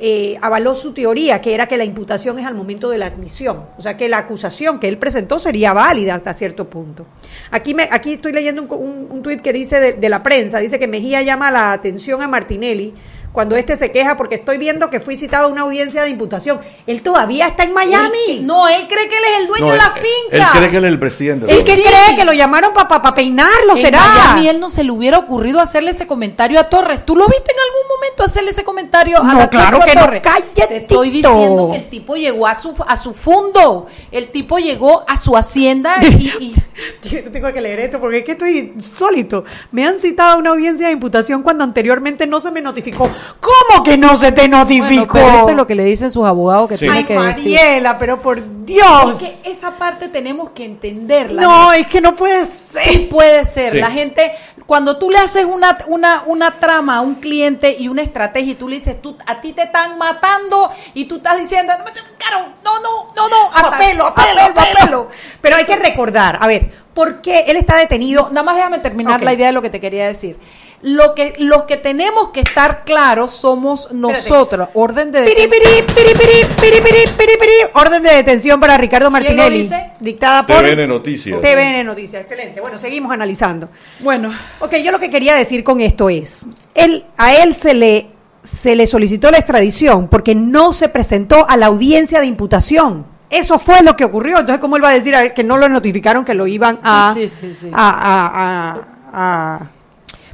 eh, avaló su teoría, que era que la imputación es al momento de la admisión. O sea, que la acusación que él presentó sería válida hasta cierto punto. Aquí, me, aquí estoy leyendo un, un, un tuit que dice de, de la prensa, dice que Mejía llama la atención a Martinelli cuando este se queja porque estoy viendo que fui citado a una audiencia de imputación. Él todavía está en Miami. Él- no, él cree que él es el dueño No, de la él- finca. Él cree que él es el presidente. ¿Sí que sí. cree que lo llamaron para peinarlo? En ¿Será? Miami él no se le hubiera ocurrido hacerle ese comentario a Torres. ¿Tú lo viste en algún momento hacerle ese comentario a No, la claro Torres que no. Cállate, Te estoy diciendo que el tipo llegó a su a su fondo. El tipo llegó a su hacienda y, y- Yo tengo que leer esto porque es que estoy sólito. Me han citado a una audiencia de imputación cuando anteriormente no se me notificó. ¿Cómo que no se te notificó? bueno, pero eso es lo que le dicen sus abogados que Sí. tiene Ay, que decir. Mariela, pero por Dios. Es que esa parte tenemos que entenderla. no, es que no puede ser. Sí puede ser. Sí. La gente, cuando tú le haces una, una, una trama a un cliente y una estrategia y tú le dices, tú, a ti te están matando y tú estás diciendo, no, Caro, no, no, no, no, Apelo, apelo, apelo. Pero hay que recordar, a ver, ¿por qué él está detenido? Nada más déjame terminar la idea de lo que te quería decir. Lo que, los que tenemos que estar claros somos nosotros. Orden de Piri, piri, piri, piri, piri, piri, piri, piri. Orden de detención para Ricardo ¿Quién lo Martinelli. dice? Dictada por TVN Noticias. TVN Noticias. Excelente. Bueno, seguimos analizando. Bueno, Ok, yo lo que quería decir con esto es, él, a él se le, se le solicitó la extradición porque no se presentó a la audiencia de imputación. Eso fue lo que ocurrió. Entonces, ¿cómo él va a decir a él que no lo notificaron que lo iban a... Sí, sí, sí, sí. a- a- a- a-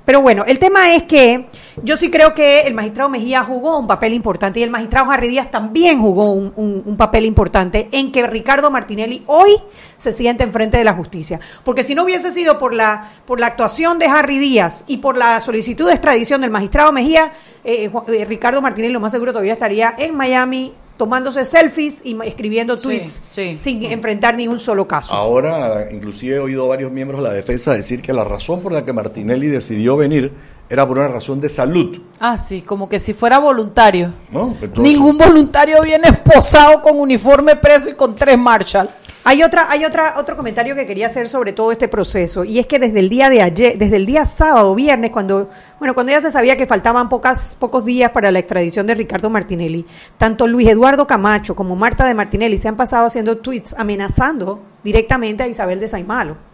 Pero bueno, el tema es que yo sí creo que el magistrado Mejía jugó un papel importante y el magistrado Harry Díaz también jugó un, un- papel importante en que Ricardo Martinelli hoy se siente enfrente de la justicia. Porque si no hubiese sido por la, por la actuación de Harry Díaz y por la solicitud de extradición del magistrado Mejía, eh, eh, Ricardo Martinelli lo más seguro todavía estaría en Miami tomándose selfies y escribiendo Sí, tweets sí. sin enfrentar ni un solo caso. Ahora, inclusive he oído a varios miembros de la defensa decir que la razón por la que Martinelli decidió venir era por una razón de salud. ah, sí, como que si fuera voluntario. ¿no? Entonces- Ningún voluntario viene esposado con uniforme preso y con tres Marshall. Hay otra, hay otra, otro comentario que quería hacer sobre todo este proceso, y es que desde el día de ayer, desde el día sábado, viernes, cuando, bueno, cuando ya se sabía que faltaban pocas, pocos días para la extradición de Ricardo Martinelli, tanto Luis Eduardo Camacho como Marta de Martinelli se han pasado haciendo tweets amenazando directamente a Isabel de Saimalo.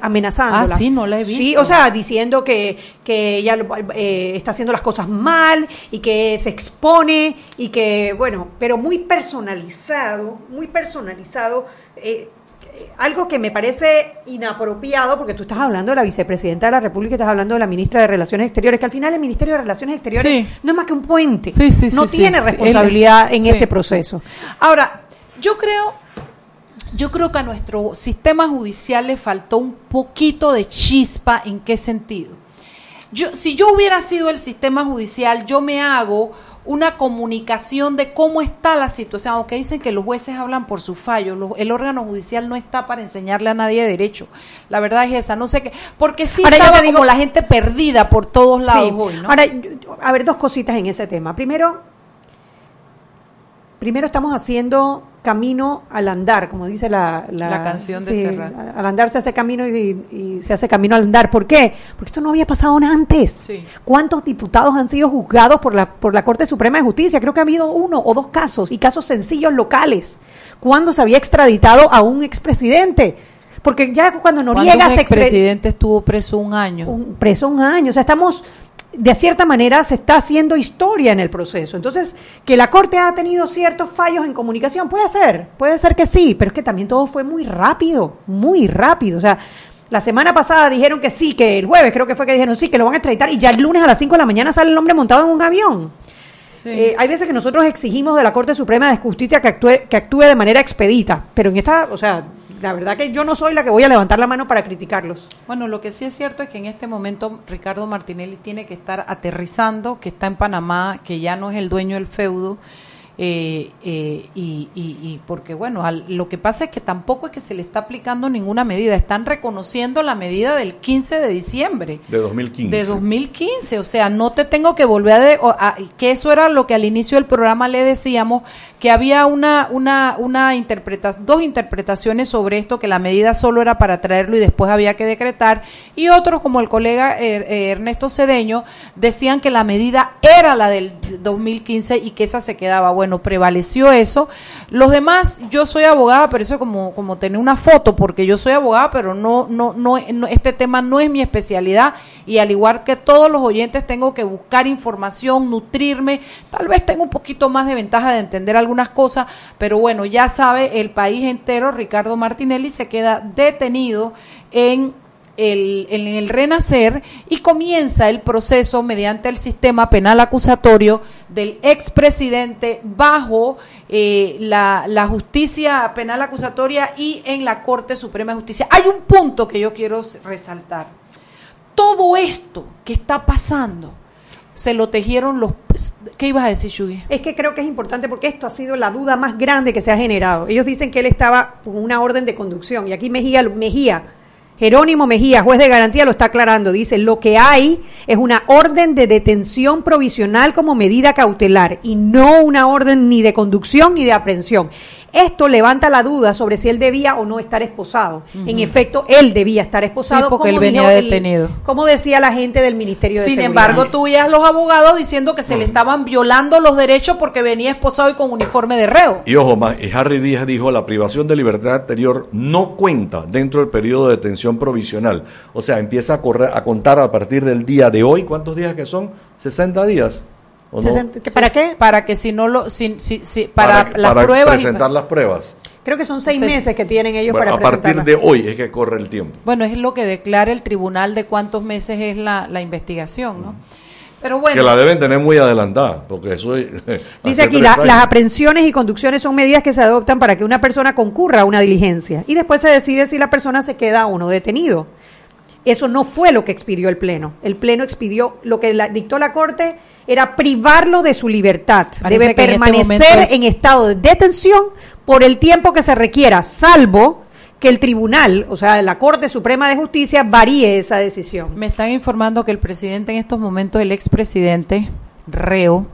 Amenazándola. Ah, sí, no la he visto. Sí, o sea, diciendo que, que ella eh, está haciendo las cosas mal y que se expone y que, bueno, pero muy personalizado, muy personalizado. eh, algo que me parece inapropiado, porque tú estás hablando de la vicepresidenta de la República y estás hablando de la ministra de Relaciones Exteriores, que al final el Ministerio de Relaciones Exteriores Sí. no es más que un puente. Sí, sí, no tiene responsabilidad en este proceso. Ahora, yo creo, yo creo que a nuestro sistema judicial le faltó un poquito de chispa. ¿En qué sentido? Yo, si yo hubiera sido el sistema judicial, yo me hago una comunicación de cómo está la situación, aunque dicen que los jueces hablan por su fallo, lo- el órgano judicial no está para enseñarle a nadie derecho. La verdad es esa, no sé qué, porque sí Ahora, estaba digo- como la gente perdida por todos lados Sí. hoy, ¿no? Ahora, a ver, dos cositas en ese tema. Primero, primero estamos haciendo camino al andar, como dice la, La canción de sí, Serrat. Al andar se hace camino y, y se hace camino al andar. ¿Por qué? Porque esto no había pasado antes. Sí. ¿Cuántos diputados han sido juzgados por la, por la Corte Suprema de Justicia? Creo que ha habido uno o dos casos, y casos sencillos locales. ¿Cuándo se había extraditado a un expresidente? Porque ya cuando Noriega Cuando un se expresidente estuvo preso un año. un preso un año. O sea, estamos, de cierta manera, se está haciendo historia en el proceso. Entonces, que la Corte ha tenido ciertos fallos en comunicación, puede ser, puede ser que sí, pero es que también todo fue muy rápido, muy rápido. O sea, la semana pasada dijeron que sí, que el jueves creo que fue que dijeron sí, que lo van a extraditar y ya el lunes a las 5 de la mañana sale el hombre montado en un avión. Sí. Eh, hay veces que nosotros exigimos de la Corte Suprema de Justicia que actúe, que actúe de manera expedita, pero en esta, o sea, la verdad que yo no soy la que voy a levantar la mano para criticarlos. Bueno, lo que sí es cierto es que en este momento Ricardo Martinelli tiene que estar aterrizando, que está en Panamá, que ya no es el dueño del feudo eh, eh, y, y- y porque bueno, al- lo que pasa es que tampoco es que se le está aplicando ninguna medida, están reconociendo la medida del 15 de diciembre. De 2015. De 2015, o sea, no te tengo que volver a, de- o- a- que eso era lo que al inicio del programa le decíamos, que había una, una, una interpreta, dos interpretaciones sobre esto, que la medida solo era para traerlo y después había que decretar, y otros, como el colega eh, eh, Ernesto Cedeño, decían que la medida era la del 2015 y que esa se quedaba. Bueno, prevaleció eso. Los demás, yo soy abogada, pero eso es como, como tener una foto, porque yo soy abogada, pero no, no, no, no- este tema no es mi especialidad y al igual que todos los oyentes tengo que buscar información, nutrirme, tal vez tengo un poquito más de ventaja de entender algunas cosas, pero bueno, ya sabe el país entero, Ricardo Martinelli se queda detenido en el, en el renacer y comienza el proceso mediante el sistema penal acusatorio del expresidente bajo eh, la, la justicia penal acusatoria y en la Corte Suprema de Justicia. Hay un punto que yo quiero resaltar. Todo esto que está pasando se lo tejieron los... ¿Qué ibas a decir, Shugi? Es que creo que es importante porque esto ha sido la duda más grande que se ha generado. Ellos dicen que él estaba con una orden de conducción y aquí Mejía, Mejía, Jerónimo Mejía, juez de garantía, lo está aclarando. Dice, lo que hay es una orden de detención provisional como medida cautelar y no una orden ni de conducción ni de aprehensión. Esto levanta la duda sobre si él debía o no estar esposado. En efecto, él debía estar esposado. Sí, porque como él venía dijo el- detenido. Como decía la gente del Ministerio de Sin Seguridad. embargo, tú veías los abogados diciendo que se le estaban violando los derechos porque venía esposado y con uniforme de reo. Y ojo, más, y Harry Díaz dijo, la privación de libertad anterior no cuenta dentro del periodo de detención provisional. O sea, empieza a, correr, a contar a partir del día de hoy. ¿Cuántos días que son? ¿60 días? ¿O no? Sesenta- ¿que ¿Para qué? Para que si no lo, si, si- si- para, las para pruebas. y- presentar las pruebas. Creo que son seis Entonces, meses que tienen ellos Bueno, para a partir de hoy es que corre el tiempo. Bueno, es lo que declara el tribunal de cuántos meses es la, la investigación, ¿no? Pero bueno. Que la deben tener muy adelantada, porque eso es- Dice aquí, la- las aprehensiones y conducciones son medidas que se adoptan para que una persona concurra a una diligencia y después se decide si la persona se queda o no detenido. Eso no fue lo que expidió el Pleno. El Pleno expidió, lo que la- dictó la Corte era privarlo de su libertad. Parece Debe en este permanecer momento- en estado de detención por el tiempo que se requiera, salvo que el tribunal, o sea, la Corte Suprema de Justicia, varíe esa decisión. Me están informando que el presidente en estos momentos, el expresidente reo,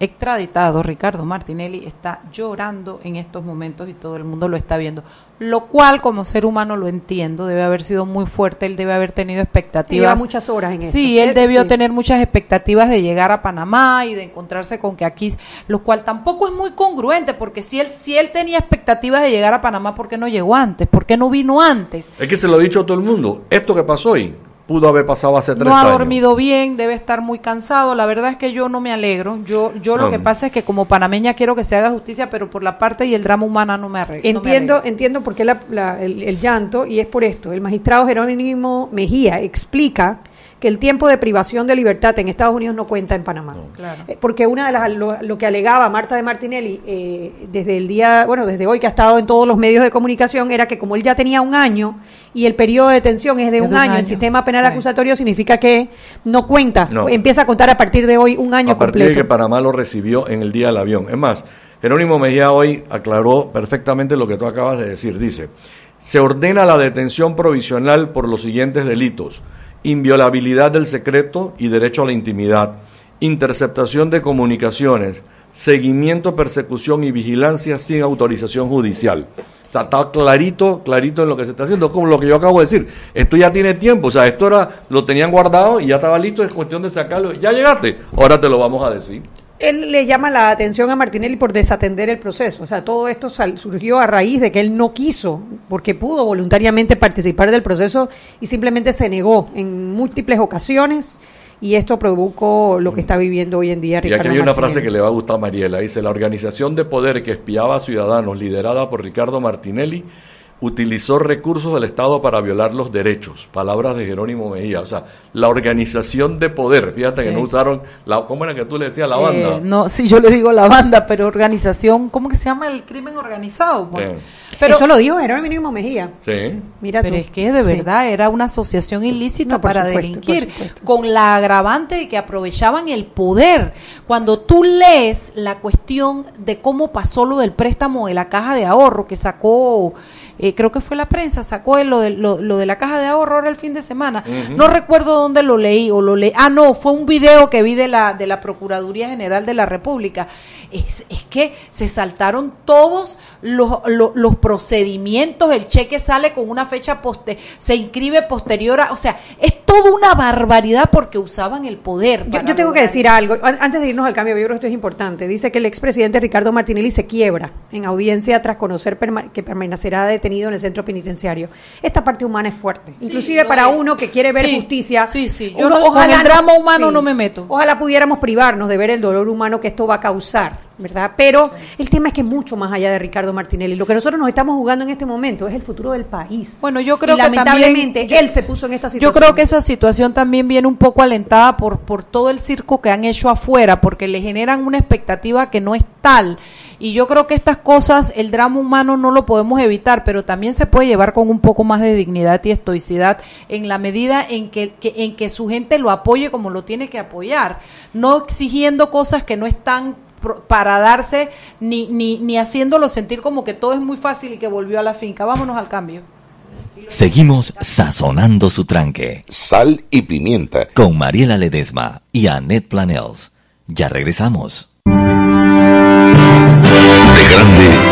extraditado, Ricardo Martinelli, está llorando en estos momentos y todo el mundo lo está viendo. Lo cual, como ser humano, lo entiendo, debe haber sido muy fuerte, él debe haber tenido expectativas. Lleva muchas horas en Sí, esto. él debió Sí. tener muchas expectativas de llegar a Panamá y de encontrarse con que aquí, lo cual tampoco es muy congruente, porque si él, si él tenía expectativas de llegar a Panamá, ¿por qué no llegó antes? ¿Por qué no vino antes? Es que se lo ha dicho a todo el mundo. Esto que pasó hoy pudo haber pasado hace tres no ha años. dormido bien, debe estar muy cansado. La verdad es que yo no me alegro. Yo, yo lo No. que pasa es que como panameña quiero que se haga justicia, pero por la parte y el drama humana no me arreglo. Entiendo, entiendo por qué la- la- el, el llanto, y es por esto. El magistrado Jerónimo Mejía explica que el tiempo de privación de libertad en Estados Unidos no cuenta en Panamá. Claro. Eh, Porque una de las lo, lo que alegaba Marta de Martinelli eh, desde el día, bueno, desde hoy que ha estado en todos los medios de comunicación era que como él ya tenía un año y el periodo de detención es de un año, el sistema penal Sí. acusatorio significa que no cuenta, No. empieza a contar a partir de hoy un año a partir completo. de que Panamá lo recibió en el día del avión. Es más, Jerónimo Mejía hoy aclaró perfectamente lo que tú acabas de decir. Dice, se ordena la detención provisional por los siguientes delitos. Inviolabilidad del secreto y derecho a la intimidad. Interceptación de comunicaciones. Seguimiento, persecución y vigilancia sin autorización judicial. O sea, está clarito, clarito en lo que se está haciendo, como lo que yo acabo de decir. Esto ya tiene tiempo, o sea, esto era, lo tenían guardado y ya estaba listo, es cuestión de sacarlo. Ya llegaste, ahora te lo vamos a decir. Él le llama la atención a Martinelli por desatender el proceso. O sea, todo esto sal- surgió a raíz de que él no quiso, porque pudo voluntariamente participar del proceso y simplemente se negó en múltiples ocasiones. Y esto produjo lo que está viviendo hoy en día Y Ricardo aquí hay una Martinelli. frase que le va a gustar a Mariela. Dice, la organización de poder que espiaba a ciudadanos, liderada por Ricardo Martinelli, utilizó recursos del Estado para violar los derechos. Palabras de Jerónimo Mejía. O sea, la organización de poder. Fíjate que no usaron, la, ¿cómo era que tú le decías la banda? Eh, no, sí, yo le digo la banda, pero organización, ¿cómo que se llama el crimen organizado? Bueno, Eh. Pero- Eso lo dijo Jerónimo Mejía. Sí. Mira Pero tú. es que de Sí. verdad era una asociación ilícita No, para supuesto, delinquir, con la agravante de que aprovechaban el poder. Cuando tú lees la cuestión de cómo pasó lo del préstamo de la caja de ahorro que sacó, eh, creo que fue la prensa, sacó lo de, lo, lo de la caja de ahorro ahora el fin de semana. No recuerdo dónde lo leí o lo leí. Ah, no, fue un video que vi de la, de la Procuraduría General de la República. Es, es que se saltaron todos los, los, los procedimientos, el cheque sale con una fecha poste, se inscribe posterior a, o sea, es toda una barbaridad porque usaban el poder. Yo, tengo que decir algo, An- antes de irnos al cambio, yo creo que esto es importante. Dice que el expresidente Ricardo Martinelli se quiebra en audiencia tras conocer perma- que permanecerá detenido en el centro penitenciario. Esta parte humana es fuerte, inclusive lo para es. uno que quiere ver Sí, justicia. sí, sí. Yo uno- no- con el drama humano no me meto. Ojalá pudiéramos privarnos de ver el dolor humano que esto va a causar, ¿verdad? Pero el tema es que es mucho más allá de Ricardo Martinelli. Lo que nosotros nos estamos jugando en este momento es el futuro del país. Bueno, yo creo Y que también- lamentablemente yo- él se puso en esta Yo situación. creo que esa situación también viene un poco alentada por, por todo el circo que han hecho afuera, porque le generan una expectativa que no es tal. Y yo creo que estas cosas, el drama humano no lo podemos evitar, pero también se puede llevar con un poco más de dignidad y estoicidad en la medida en que, que- en que su gente lo apoye como lo tiene que apoyar, no exigiendo cosas que no están para darse ni, ni, ni haciéndolo sentir como que todo es muy fácil y que volvió a la finca. Vámonos al cambio. Seguimos sazonando su tranque Sal y pimienta. con Mariela Ledesma y Annette Planels. Ya regresamos.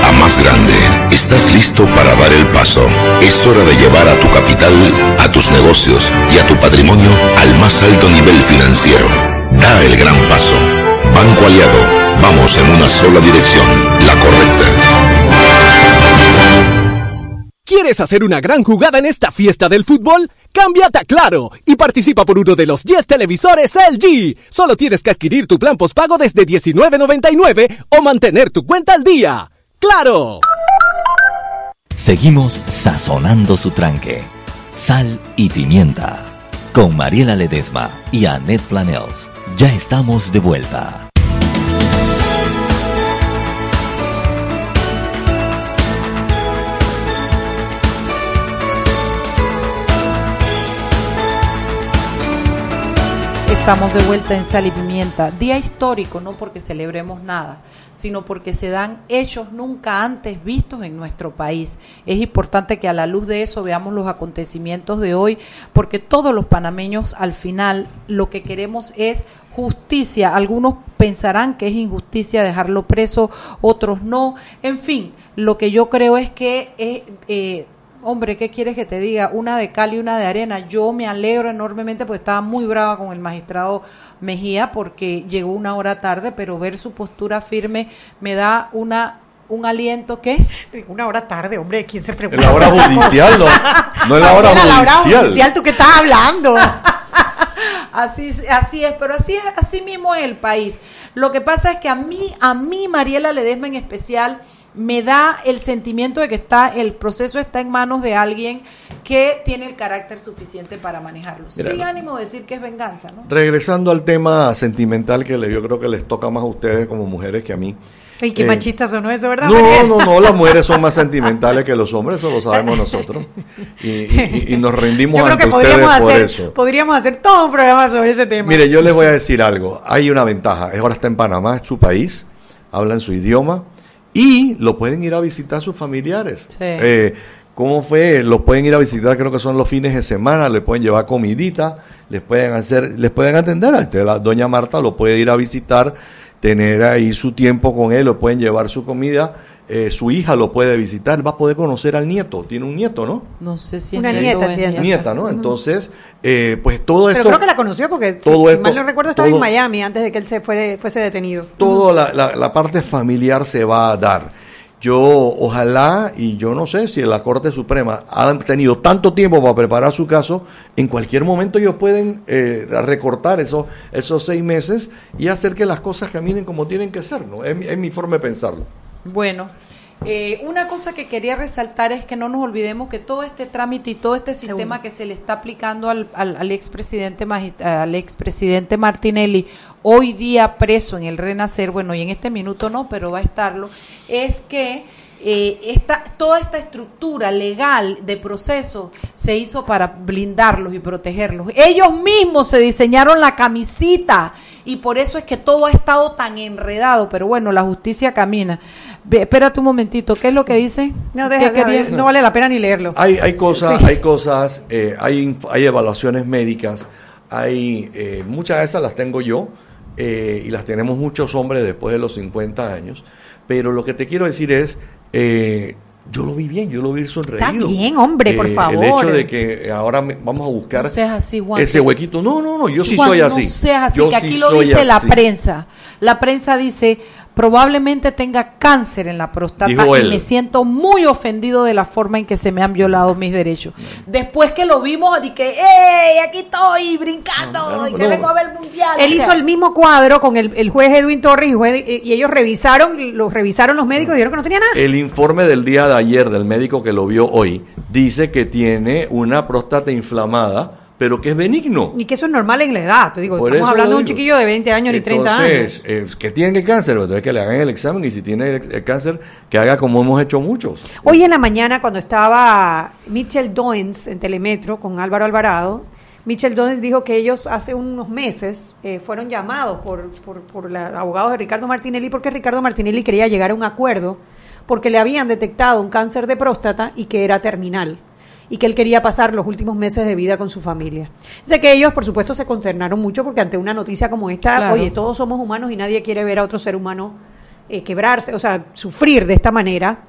A más grande, estás listo para dar el paso. Es hora de llevar a tu capital, a tus negocios y a tu patrimonio al más alto nivel financiero. Da el gran paso. Banco Aliado, vamos en una sola dirección, la correcta. ¿Quieres hacer una gran jugada en esta fiesta del fútbol? Cámbiate a Claro y participa por uno de los 10 televisores LG. Solo tienes que adquirir tu plan postpago desde $19.99 o mantener tu cuenta al día. ¡Claro! Seguimos sazonando su tranque. Sal y pimienta. Con Mariela Ledesma y Annette Planels. Ya estamos de vuelta. Estamos de vuelta en Sal y Pimienta. Día histórico, no porque celebremos nada, sino porque se dan hechos nunca antes vistos en nuestro país. Es importante que a la luz de eso veamos los acontecimientos de hoy, porque todos los panameños al final lo que queremos es justicia. Algunos pensarán que es injusticia dejarlo preso, otros no. En fin, lo que yo creo es que... eh, eh, Hombre, ¿qué quieres que te diga? Una de cal y una de arena. Yo me alegro enormemente porque estaba muy brava con el magistrado Mejía porque llegó una hora tarde, pero ver su postura firme me da una un aliento que Una hora tarde, hombre, ¿quién se En preocupa? la hora judicial, no, no en la hora? En la hora judicial. judicial, ¿tú qué estás hablando? así así es, pero así es así mismo es el país. Lo que pasa es que a mí a mí Mariela Ledesma en especial me da el sentimiento de que está el proceso está en manos de alguien que tiene el carácter suficiente para manejarlo. Mira, Sin ánimo de decir que es venganza, ¿no? Regresando al tema sentimental que yo creo que les toca más a ustedes como mujeres que a mí. Ay, qué Eh, machistas son eso, ¿verdad? No, no, no, las mujeres son más sentimentales que los hombres, eso lo sabemos nosotros. Y, y- y nos rendimos Yo creo ante que podríamos ustedes por hacer, eso. podríamos hacer todo un programa sobre ese tema. Mire, yo les voy a decir algo. Hay una ventaja. Ahora está en Panamá, es su país, hablan su idioma y lo pueden ir a visitar sus familiares. Sí. Eh, ¿Cómo fue? Los pueden ir a visitar, creo que son los fines de semana, les pueden llevar comidita, les pueden hacer, les pueden atender. La doña Marta lo puede ir a visitar, tener ahí su tiempo con él, lo pueden llevar su comida. Eh, su hija lo puede visitar, va a poder conocer al nieto. Tiene un nieto, ¿no? No sé si Una es nieta. Nieta, ¿no? Entonces, eh, pues todo Pero esto. creo que la conoció porque, todo si esto- mal no recuerdo, estaba todo- en Miami antes de que él se fuere, fuese detenido. toda la, la- la parte familiar se va a dar. Yo ojalá, y yo no sé si la Corte Suprema han tenido tanto tiempo para preparar su caso, en cualquier momento ellos pueden eh, recortar esos, esos seis meses y hacer que las cosas caminen como tienen que ser, ¿no? Es, mi- es mi forma de pensarlo. Bueno, eh, una cosa que quería resaltar es que no nos olvidemos que todo este trámite y todo este sistema que se le está aplicando al, al, al expresidente al expresidente Martinelli, hoy día preso en el Renacer, bueno, y en este minuto no, pero va a estarlo, es que eh, esta, toda esta estructura legal de proceso se hizo para blindarlos y protegerlos. Ellos mismos se diseñaron la camisita y por eso es que todo ha estado tan enredado, pero bueno, la justicia camina. Ve, espérate un momentito, ¿qué es lo que dice? No, ¿Qué deja- quería? no vale la pena ni leerlo. Hay, hay cosas, Sí. hay cosas, eh, hay, inf- hay evaluaciones médicas, hay eh, muchas de esas las tengo yo eh, y las tenemos muchos hombres después de los 50 años. Pero lo que te quiero decir es, eh, yo lo vi bien, yo lo vi sonreído. Está bien, hombre, por Eh, favor. El hecho de que ahora me- vamos a buscar No seas así, Juan. ese huequito. No, no, no, yo sí Juan, soy así. No seas así, Yo que sí aquí lo soy dice la así. prensa. La prensa dice, probablemente tenga cáncer en la próstata y me siento muy ofendido de la forma en que se me han violado mis derechos. Después que lo vimos, di que, ¡ey! Aquí estoy brincando No, no, y que no. vengo a ver el mundial. Él O sea, hizo el mismo cuadro con el, el juez Edwin Torres y, juez- y ellos revisaron, los revisaron los médicos y dijeron que no tenía nada. El informe del día de ayer del médico que lo vio hoy dice que tiene una próstata inflamada, pero que es benigno. Y que eso es normal en la edad, te digo, Por estamos hablando de un chiquillo de 20 años ni 30 años. Entonces, eh, que tiene cáncer, entonces que le hagan el examen y si tiene el, el cáncer, que haga como hemos hecho muchos. Hoy en la mañana, cuando estaba Mitchell Doens en Telemetro con Álvaro Alvarado, Mitchell Doens dijo que ellos hace unos meses eh, fueron llamados por, por, por la abogado de Ricardo Martinelli porque Ricardo Martinelli quería llegar a un acuerdo porque le habían detectado un cáncer de próstata y que era terminal y que él quería pasar los últimos meses de vida con su familia. Sé que ellos, por supuesto, se consternaron mucho porque ante una noticia como esta, Claro. oye, todos somos humanos y nadie quiere ver a otro ser humano eh, quebrarse, o sea, sufrir de esta manera,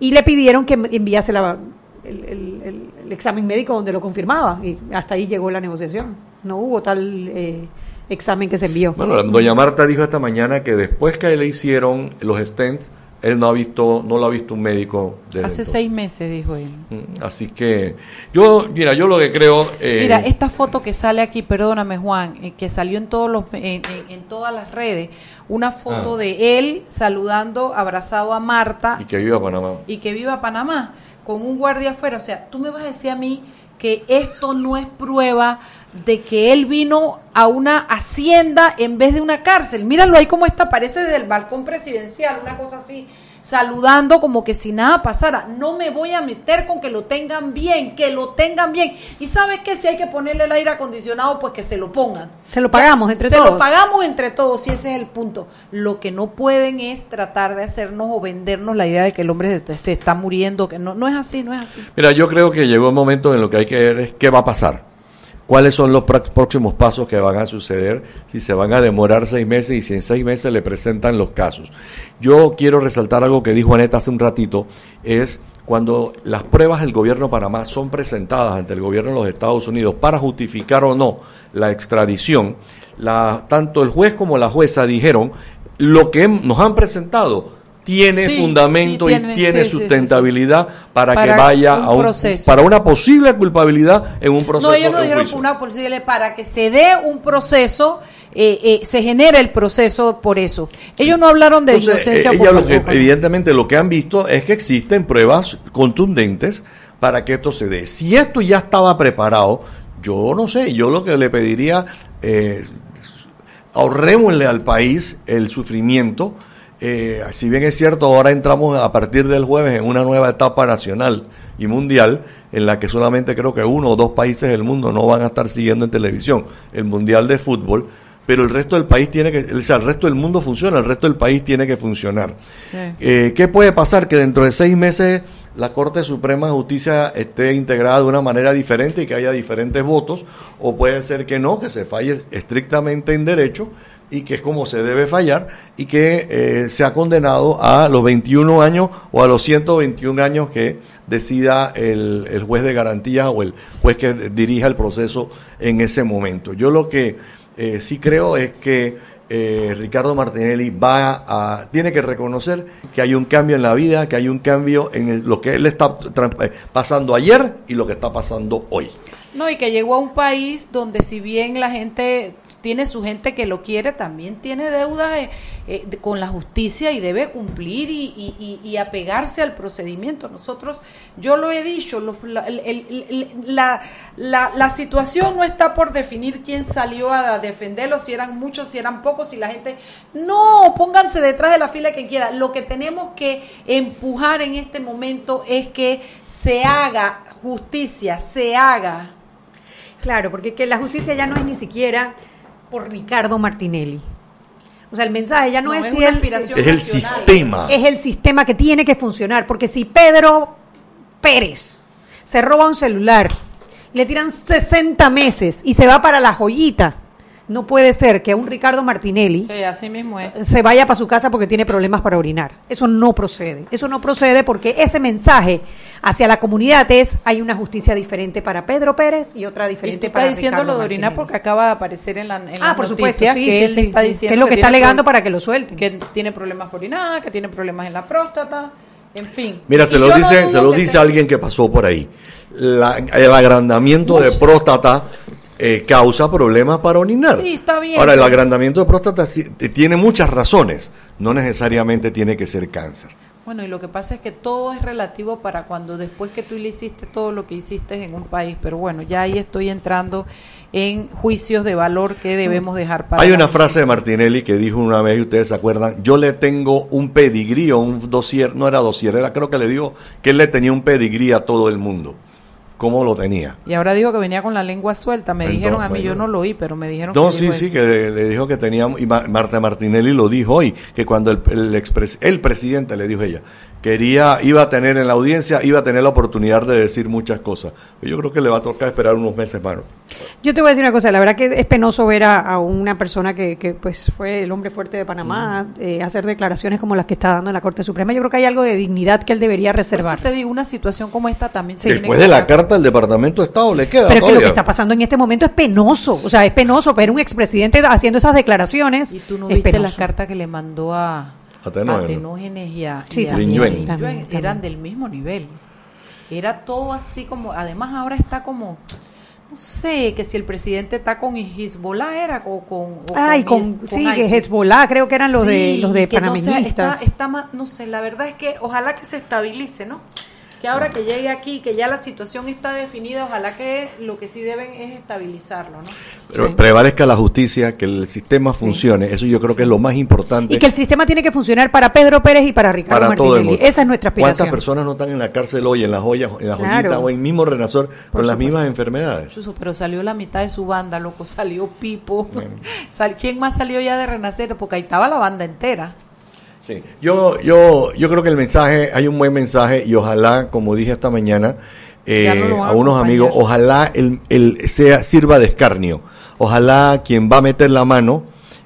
y le pidieron que enviase la- el, el- el- el examen médico donde lo confirmaba, y hasta ahí llegó la negociación. No hubo tal eh, examen que se envió. Bueno, doña Marta dijo esta mañana que después que le hicieron los stents, él no ha visto, no lo ha visto un médico. desde Hace entonces. seis meses, dijo él. Mm, Así que yo, mira, yo lo que creo. eh, Mira, esta foto que sale aquí, perdóname Juan, eh, que salió en todos los en, en- en todas las redes, una foto Ah. de él saludando, abrazado a Marta y que viva Panamá. y que viva Panamá con un guardia afuera. O sea, tú me vas a decir a mí que esto no es prueba de que él vino a una hacienda en vez de una cárcel. Míralo ahí como está, parece desde el balcón presidencial, una cosa así, saludando como que si nada pasara. No me voy a meter con que lo tengan bien, que lo tengan bien. Y sabes que si hay que ponerle el aire acondicionado, pues que se lo pongan. Se lo pagamos entre se todos. lo pagamos entre todos, y ese es el punto. Lo que no pueden es tratar de hacernos o vendernos la idea de que el hombre se, se está muriendo, que no, no es así, no es así. Mira, yo creo que llegó el momento en lo que hay que ver es qué va a pasar. ¿Cuáles son los próximos pasos que van a suceder? Si se van a demorar seis meses y si en seis meses le presentan los casos. Yo quiero resaltar algo que dijo Aneta hace un ratito, es cuando las pruebas del gobierno de Panamá son presentadas ante el gobierno de los Estados Unidos para justificar o no la extradición, la, tanto el juez como la jueza dijeron lo que nos han presentado tiene Sí, fundamento sí, y tiene- sí, sustentabilidad para, Para que vaya un a un proceso. para una posible culpabilidad en un proceso No, ellos no dijeron una posible para que se dé un proceso, eh, eh, se genere el proceso por eso. Ellos no hablaron de Entonces, inocencia eh, por ella la lo que- evidentemente lo que han visto es que existen pruebas contundentes para que esto se dé. Si esto ya estaba preparado, yo no sé, yo lo que le pediría, eh, ahorrémosle al país el sufrimiento. Eh, si bien es cierto, ahora entramos a partir del jueves en una nueva etapa nacional y mundial, en la que solamente creo que uno o dos países del mundo no van a estar siguiendo en televisión el mundial de fútbol, pero el resto del país tiene que, o sea, el resto del mundo funciona, el resto del país tiene que funcionar. Sí. Eh, ¿Qué puede pasar? Que dentro de seis meses la Corte Suprema de Justicia esté integrada de una manera diferente y que haya diferentes votos, o puede ser que no, que se falle estrictamente en derecho y que es como se debe fallar y que eh, sea condenado a los 21 años o a los 121 años que decida el, el juez de garantías o el juez que dirija el proceso en ese momento. Yo lo que eh, sí creo es que eh, Ricardo Martinelli va a, tiene que reconocer que hay un cambio en la vida, que hay un cambio en lo que él está eh, pasando ayer y lo que está pasando hoy. No, y que llegó a un país donde si bien la gente tiene su gente que lo quiere, también tiene deuda eh, eh, con la justicia y debe cumplir y, y- y- apegarse al procedimiento. Nosotros, yo lo he dicho, la, el- la- la- la situación no está por definir quién salió a defenderlo, si eran muchos, si eran pocos, si la gente... No, pónganse detrás de la fila quien quiera. Lo que tenemos que empujar en este momento es que se haga justicia, se haga. Claro, porque que la justicia ya no es ni siquiera por Ricardo Martinelli. O sea, el mensaje ya no, No, es, es si Es el nacional. sistema. es el sistema que tiene que funcionar, porque si Pedro Pérez se roba un celular, le tiran 60 meses y se va para la joyita, no puede ser que un Ricardo Martinelli Sí, así mismo es. se vaya para su casa porque tiene problemas para orinar. Eso no procede. Eso no procede porque ese mensaje hacia la comunidad es hay una justicia diferente para Pedro Pérez y otra Y diferente tú para estás diciendo Ricardo lo de orinar Martinelli. porque acaba de aparecer en la en Ah, las por supuesto, sí, que sí, él sí, está sí. diciendo Que es lo que está tiene alegando para que lo suelten. que tiene problemas por orinar, que tiene problemas en la próstata, en fin. Mira, Y se lo no dice, se lo dice alguien que pasó por ahí. La- el agrandamiento de próstata eh, causa problemas para orinar. Sí, está bien, Ahora, el agrandamiento de próstata tiene muchas razones. No necesariamente tiene que ser cáncer. Bueno, y lo que pasa es que todo es relativo para cuando después que tú le hiciste todo lo que hiciste en un país, pero bueno, ya ahí estoy entrando en juicios de valor que debemos dejar para Hay una gente. frase de Martinelli que dijo una vez, y ustedes se acuerdan, yo le tengo un pedigrí o un dossier, no era dossier, era creo que le dijo que él le tenía un pedigrí a todo el mundo. ¿Cómo lo tenía? Y ahora dijo que venía con la lengua suelta, me Entonces, dijeron a mí, bueno. yo no lo oí, pero me dijeron No, que sí, sí, eso. que le, le dijo que teníamos, y Ma- Marta Martinelli lo dijo hoy, que cuando el, el, expres- el presidente, le dijo ella, quería, iba a tener en la audiencia, iba a tener la oportunidad de decir muchas cosas. Yo creo que le va a tocar esperar unos meses más. Yo te voy a decir una cosa, la verdad que es penoso ver a, a una persona que, que, pues fue el hombre fuerte de Panamá eh, hacer declaraciones como las que está dando en la Corte Suprema. Yo creo que hay algo de dignidad que él debería Por reservar. eso te digo, una situación como esta también se Después de la carta del Departamento de Estado le queda Pero es que lo que todavía. está pasando en este momento es penoso. O sea, es penoso ver un expresidente haciendo esas declaraciones. Y tú no viste penoso. las cartas que le mandó a A Tenógenes. a Tenógenes y a, Sí, y también, también, Yuen. también. Eran del mismo nivel. Era todo así como, además ahora está como, no sé, que si el presidente está con Hezbollah era o con... o Ay, con, Is- sí, que ISIS. Hezbollah, creo que eran los de Sí, los de que no sé, panameñistas. está, está más, no sé, la verdad es que ojalá que se estabilice, ¿no? Que ahora que llegue aquí, que ya la situación está definida, ojalá que lo que sí deben es estabilizarlo, ¿no? Pero Sí. prevalezca la justicia, que el sistema funcione. Eso yo creo que es lo más importante y que el sistema tiene que funcionar para Pedro Pérez y para Ricardo para todo el Martinelli. mundo. Esa es nuestra aspiración. ¿Cuántas personas no están en la cárcel hoy, en la joya, en la Claro. joyita o en el mismo Renazor con las mismas enfermedades? Pero salió la mitad de su banda, loco, salió Pipo. ¿Quién más salió ya de Renacer? Porque ahí estaba la banda entera. Sí, yo, yo, yo creo que el mensaje, hay un buen mensaje y ojalá, como dije esta mañana, eh, no a unos amigos, ojalá el, el sea, sirva de escarnio. Ojalá quien va a meter la mano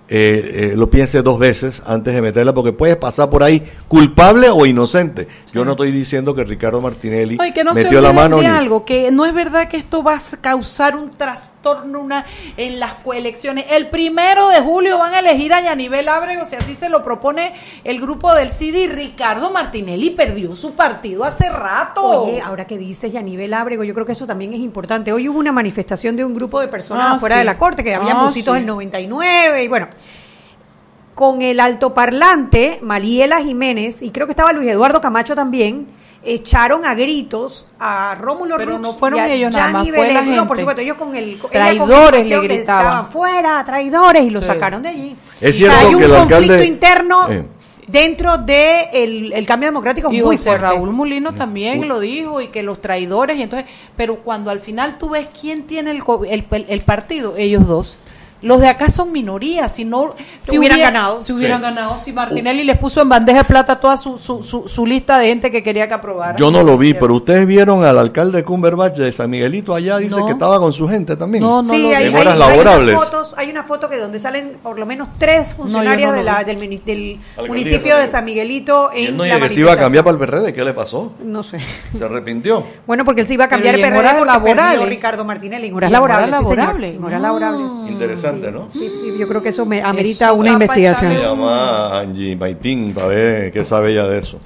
eh, eh, lo piense dos veces antes de meterla, porque puedes pasar por ahí culpable o inocente. Yo no estoy diciendo que Ricardo Martinelli No, y que no se metió la olviden mano. ni- algo, que no es verdad que esto va a causar un trastorno una, en las coelecciones. El primero de julio van a elegir a Yanivel Ábrego, si así se lo propone el grupo del CIDI. y Ricardo Martinelli perdió su partido hace rato. Oye, ahora que dices Yanivel Ábrego, yo creo que eso también es importante. Hoy hubo una manifestación de un grupo de personas Ah, afuera sí. de la corte, que habían Ah, busitos sí. del 99 y bueno. Con el altoparlante, Mariela Jiménez, y creo que estaba Luis Eduardo Camacho también, echaron a gritos a Rómulo Pero Rux no fueron y a ellos nada más, fue la. No, por gente. supuesto, ellos con el... ella con el Traidores le gritaban. estaban fuera, traidores, y lo Sí. sacaron de allí. Es O sea, cierto hay un que el conflicto alcalde- interno Eh. dentro de el, el cambio democrático Y muy José fuerte. Raúl Mulino también lo dijo y que los traidores y entonces, pero cuando al final tú ves quién tiene el, el, el partido, ellos dos. Los de acá son minorías, si no si hubieran hubiera- ganado. si hubieran Sí. ganado, si Martinelli les puso en bandeja de plata toda su, su, su, su lista de gente que quería que aprobara. Yo no lo vi, pero ustedes vieron al alcalde Cumberbatch de San Miguelito allá, dice No. que estaba con su gente también. No, no sí, lo hay, vi. Horas hay- hay laborables. unas fotos, hay una foto que donde salen por lo menos tres no lo de la- del, mini- del Alcaldía municipio de San Miguelito en y él no la que se iba a cambiar para el PRD, ¿qué le pasó? No sé. Se arrepintió. Bueno, porque él se iba a cambiar Pero el en PRD laborales. perdió Ricardo Martinelli en horas horas laborables. sí, laborables. En Sí, sí, yo creo que eso me amerita Eso una investigación. llama a Angie Maitín para ver qué sabe ella de eso.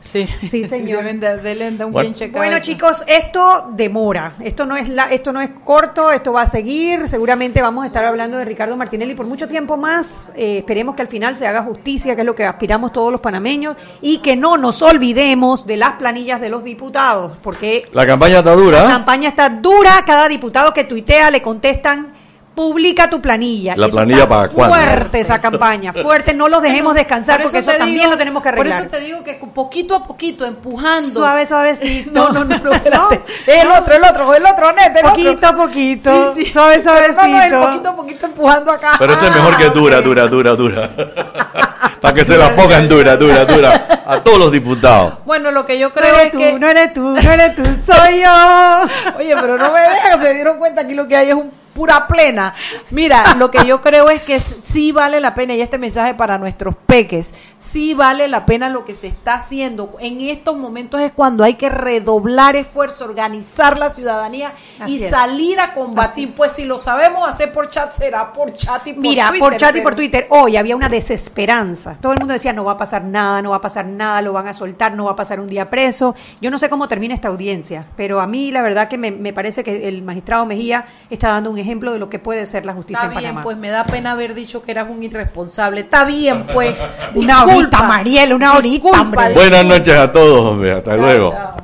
Sí, Sí, señor. Deben de, deben de un Bueno. chicos, esto demora. Esto no es la, esto no es corto, esto va a seguir. Seguramente vamos a estar hablando de Ricardo Martinelli por mucho tiempo más. Eh, esperemos que al final se haga justicia, que es lo que aspiramos todos los panameños, y que no nos olvidemos de las planillas de los diputados, porque La campaña está la dura. campaña está dura. Cada diputado que tuitea le contestan. Publica tu planilla. La eso planilla para cuándo. Fuerte esa campaña, fuerte. No los dejemos descansar Por porque eso también digo- lo tenemos que arreglar. Por eso te digo que poquito a poquito, empujando. Suave, suavecito. No, no, no, no, espérate. No. El otro, el otro, el otro, net, el Poquito otro. a poquito. Sí, sí. Suave, Pero no, no, suavecito. poquito a poquito empujando acá. Pero ese es mejor que dura, dura, dura, dura. Para que se la pongan dura, dura, dura. A todos los diputados. Bueno, lo que yo No creo eres es tú, que. no eres tú, no eres tú, soy yo. Oye, pero no me dejan, se dieron cuenta aquí lo que hay es un pura plena. Mira, lo que yo creo es que sí vale la pena, y este mensaje para nuestros peques, sí vale la pena lo que se está haciendo. En estos momentos es cuando hay que redoblar esfuerzo, organizar la ciudadanía Así y es. salir a combatir. Pues si lo sabemos hacer por chat, será por chat y por Mira, Twitter. por chat y por Twitter, hoy había una desesperanza. Todo el mundo decía, no va a pasar nada, no va a pasar nada, lo van a soltar, no va a pasar un día preso. Yo no sé cómo termina esta audiencia, pero a mí la verdad que me, me parece que el magistrado Mejía está dando un ejemplo de lo que puede ser la justicia Está en bien, Panamá. pues me da pena haber dicho que eras un irresponsable. Está bien, pues. Una horita, Mariel, una horita. Buenas noches a todos, hombre. Hasta Chao, luego. chao.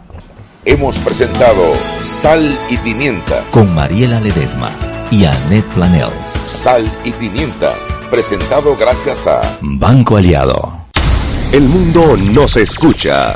Hemos presentado Sal y Pimienta. Con Mariela Ledesma y Annette Planels. Sal y Pimienta. Presentado gracias a Banco Aliado. El mundo nos escucha.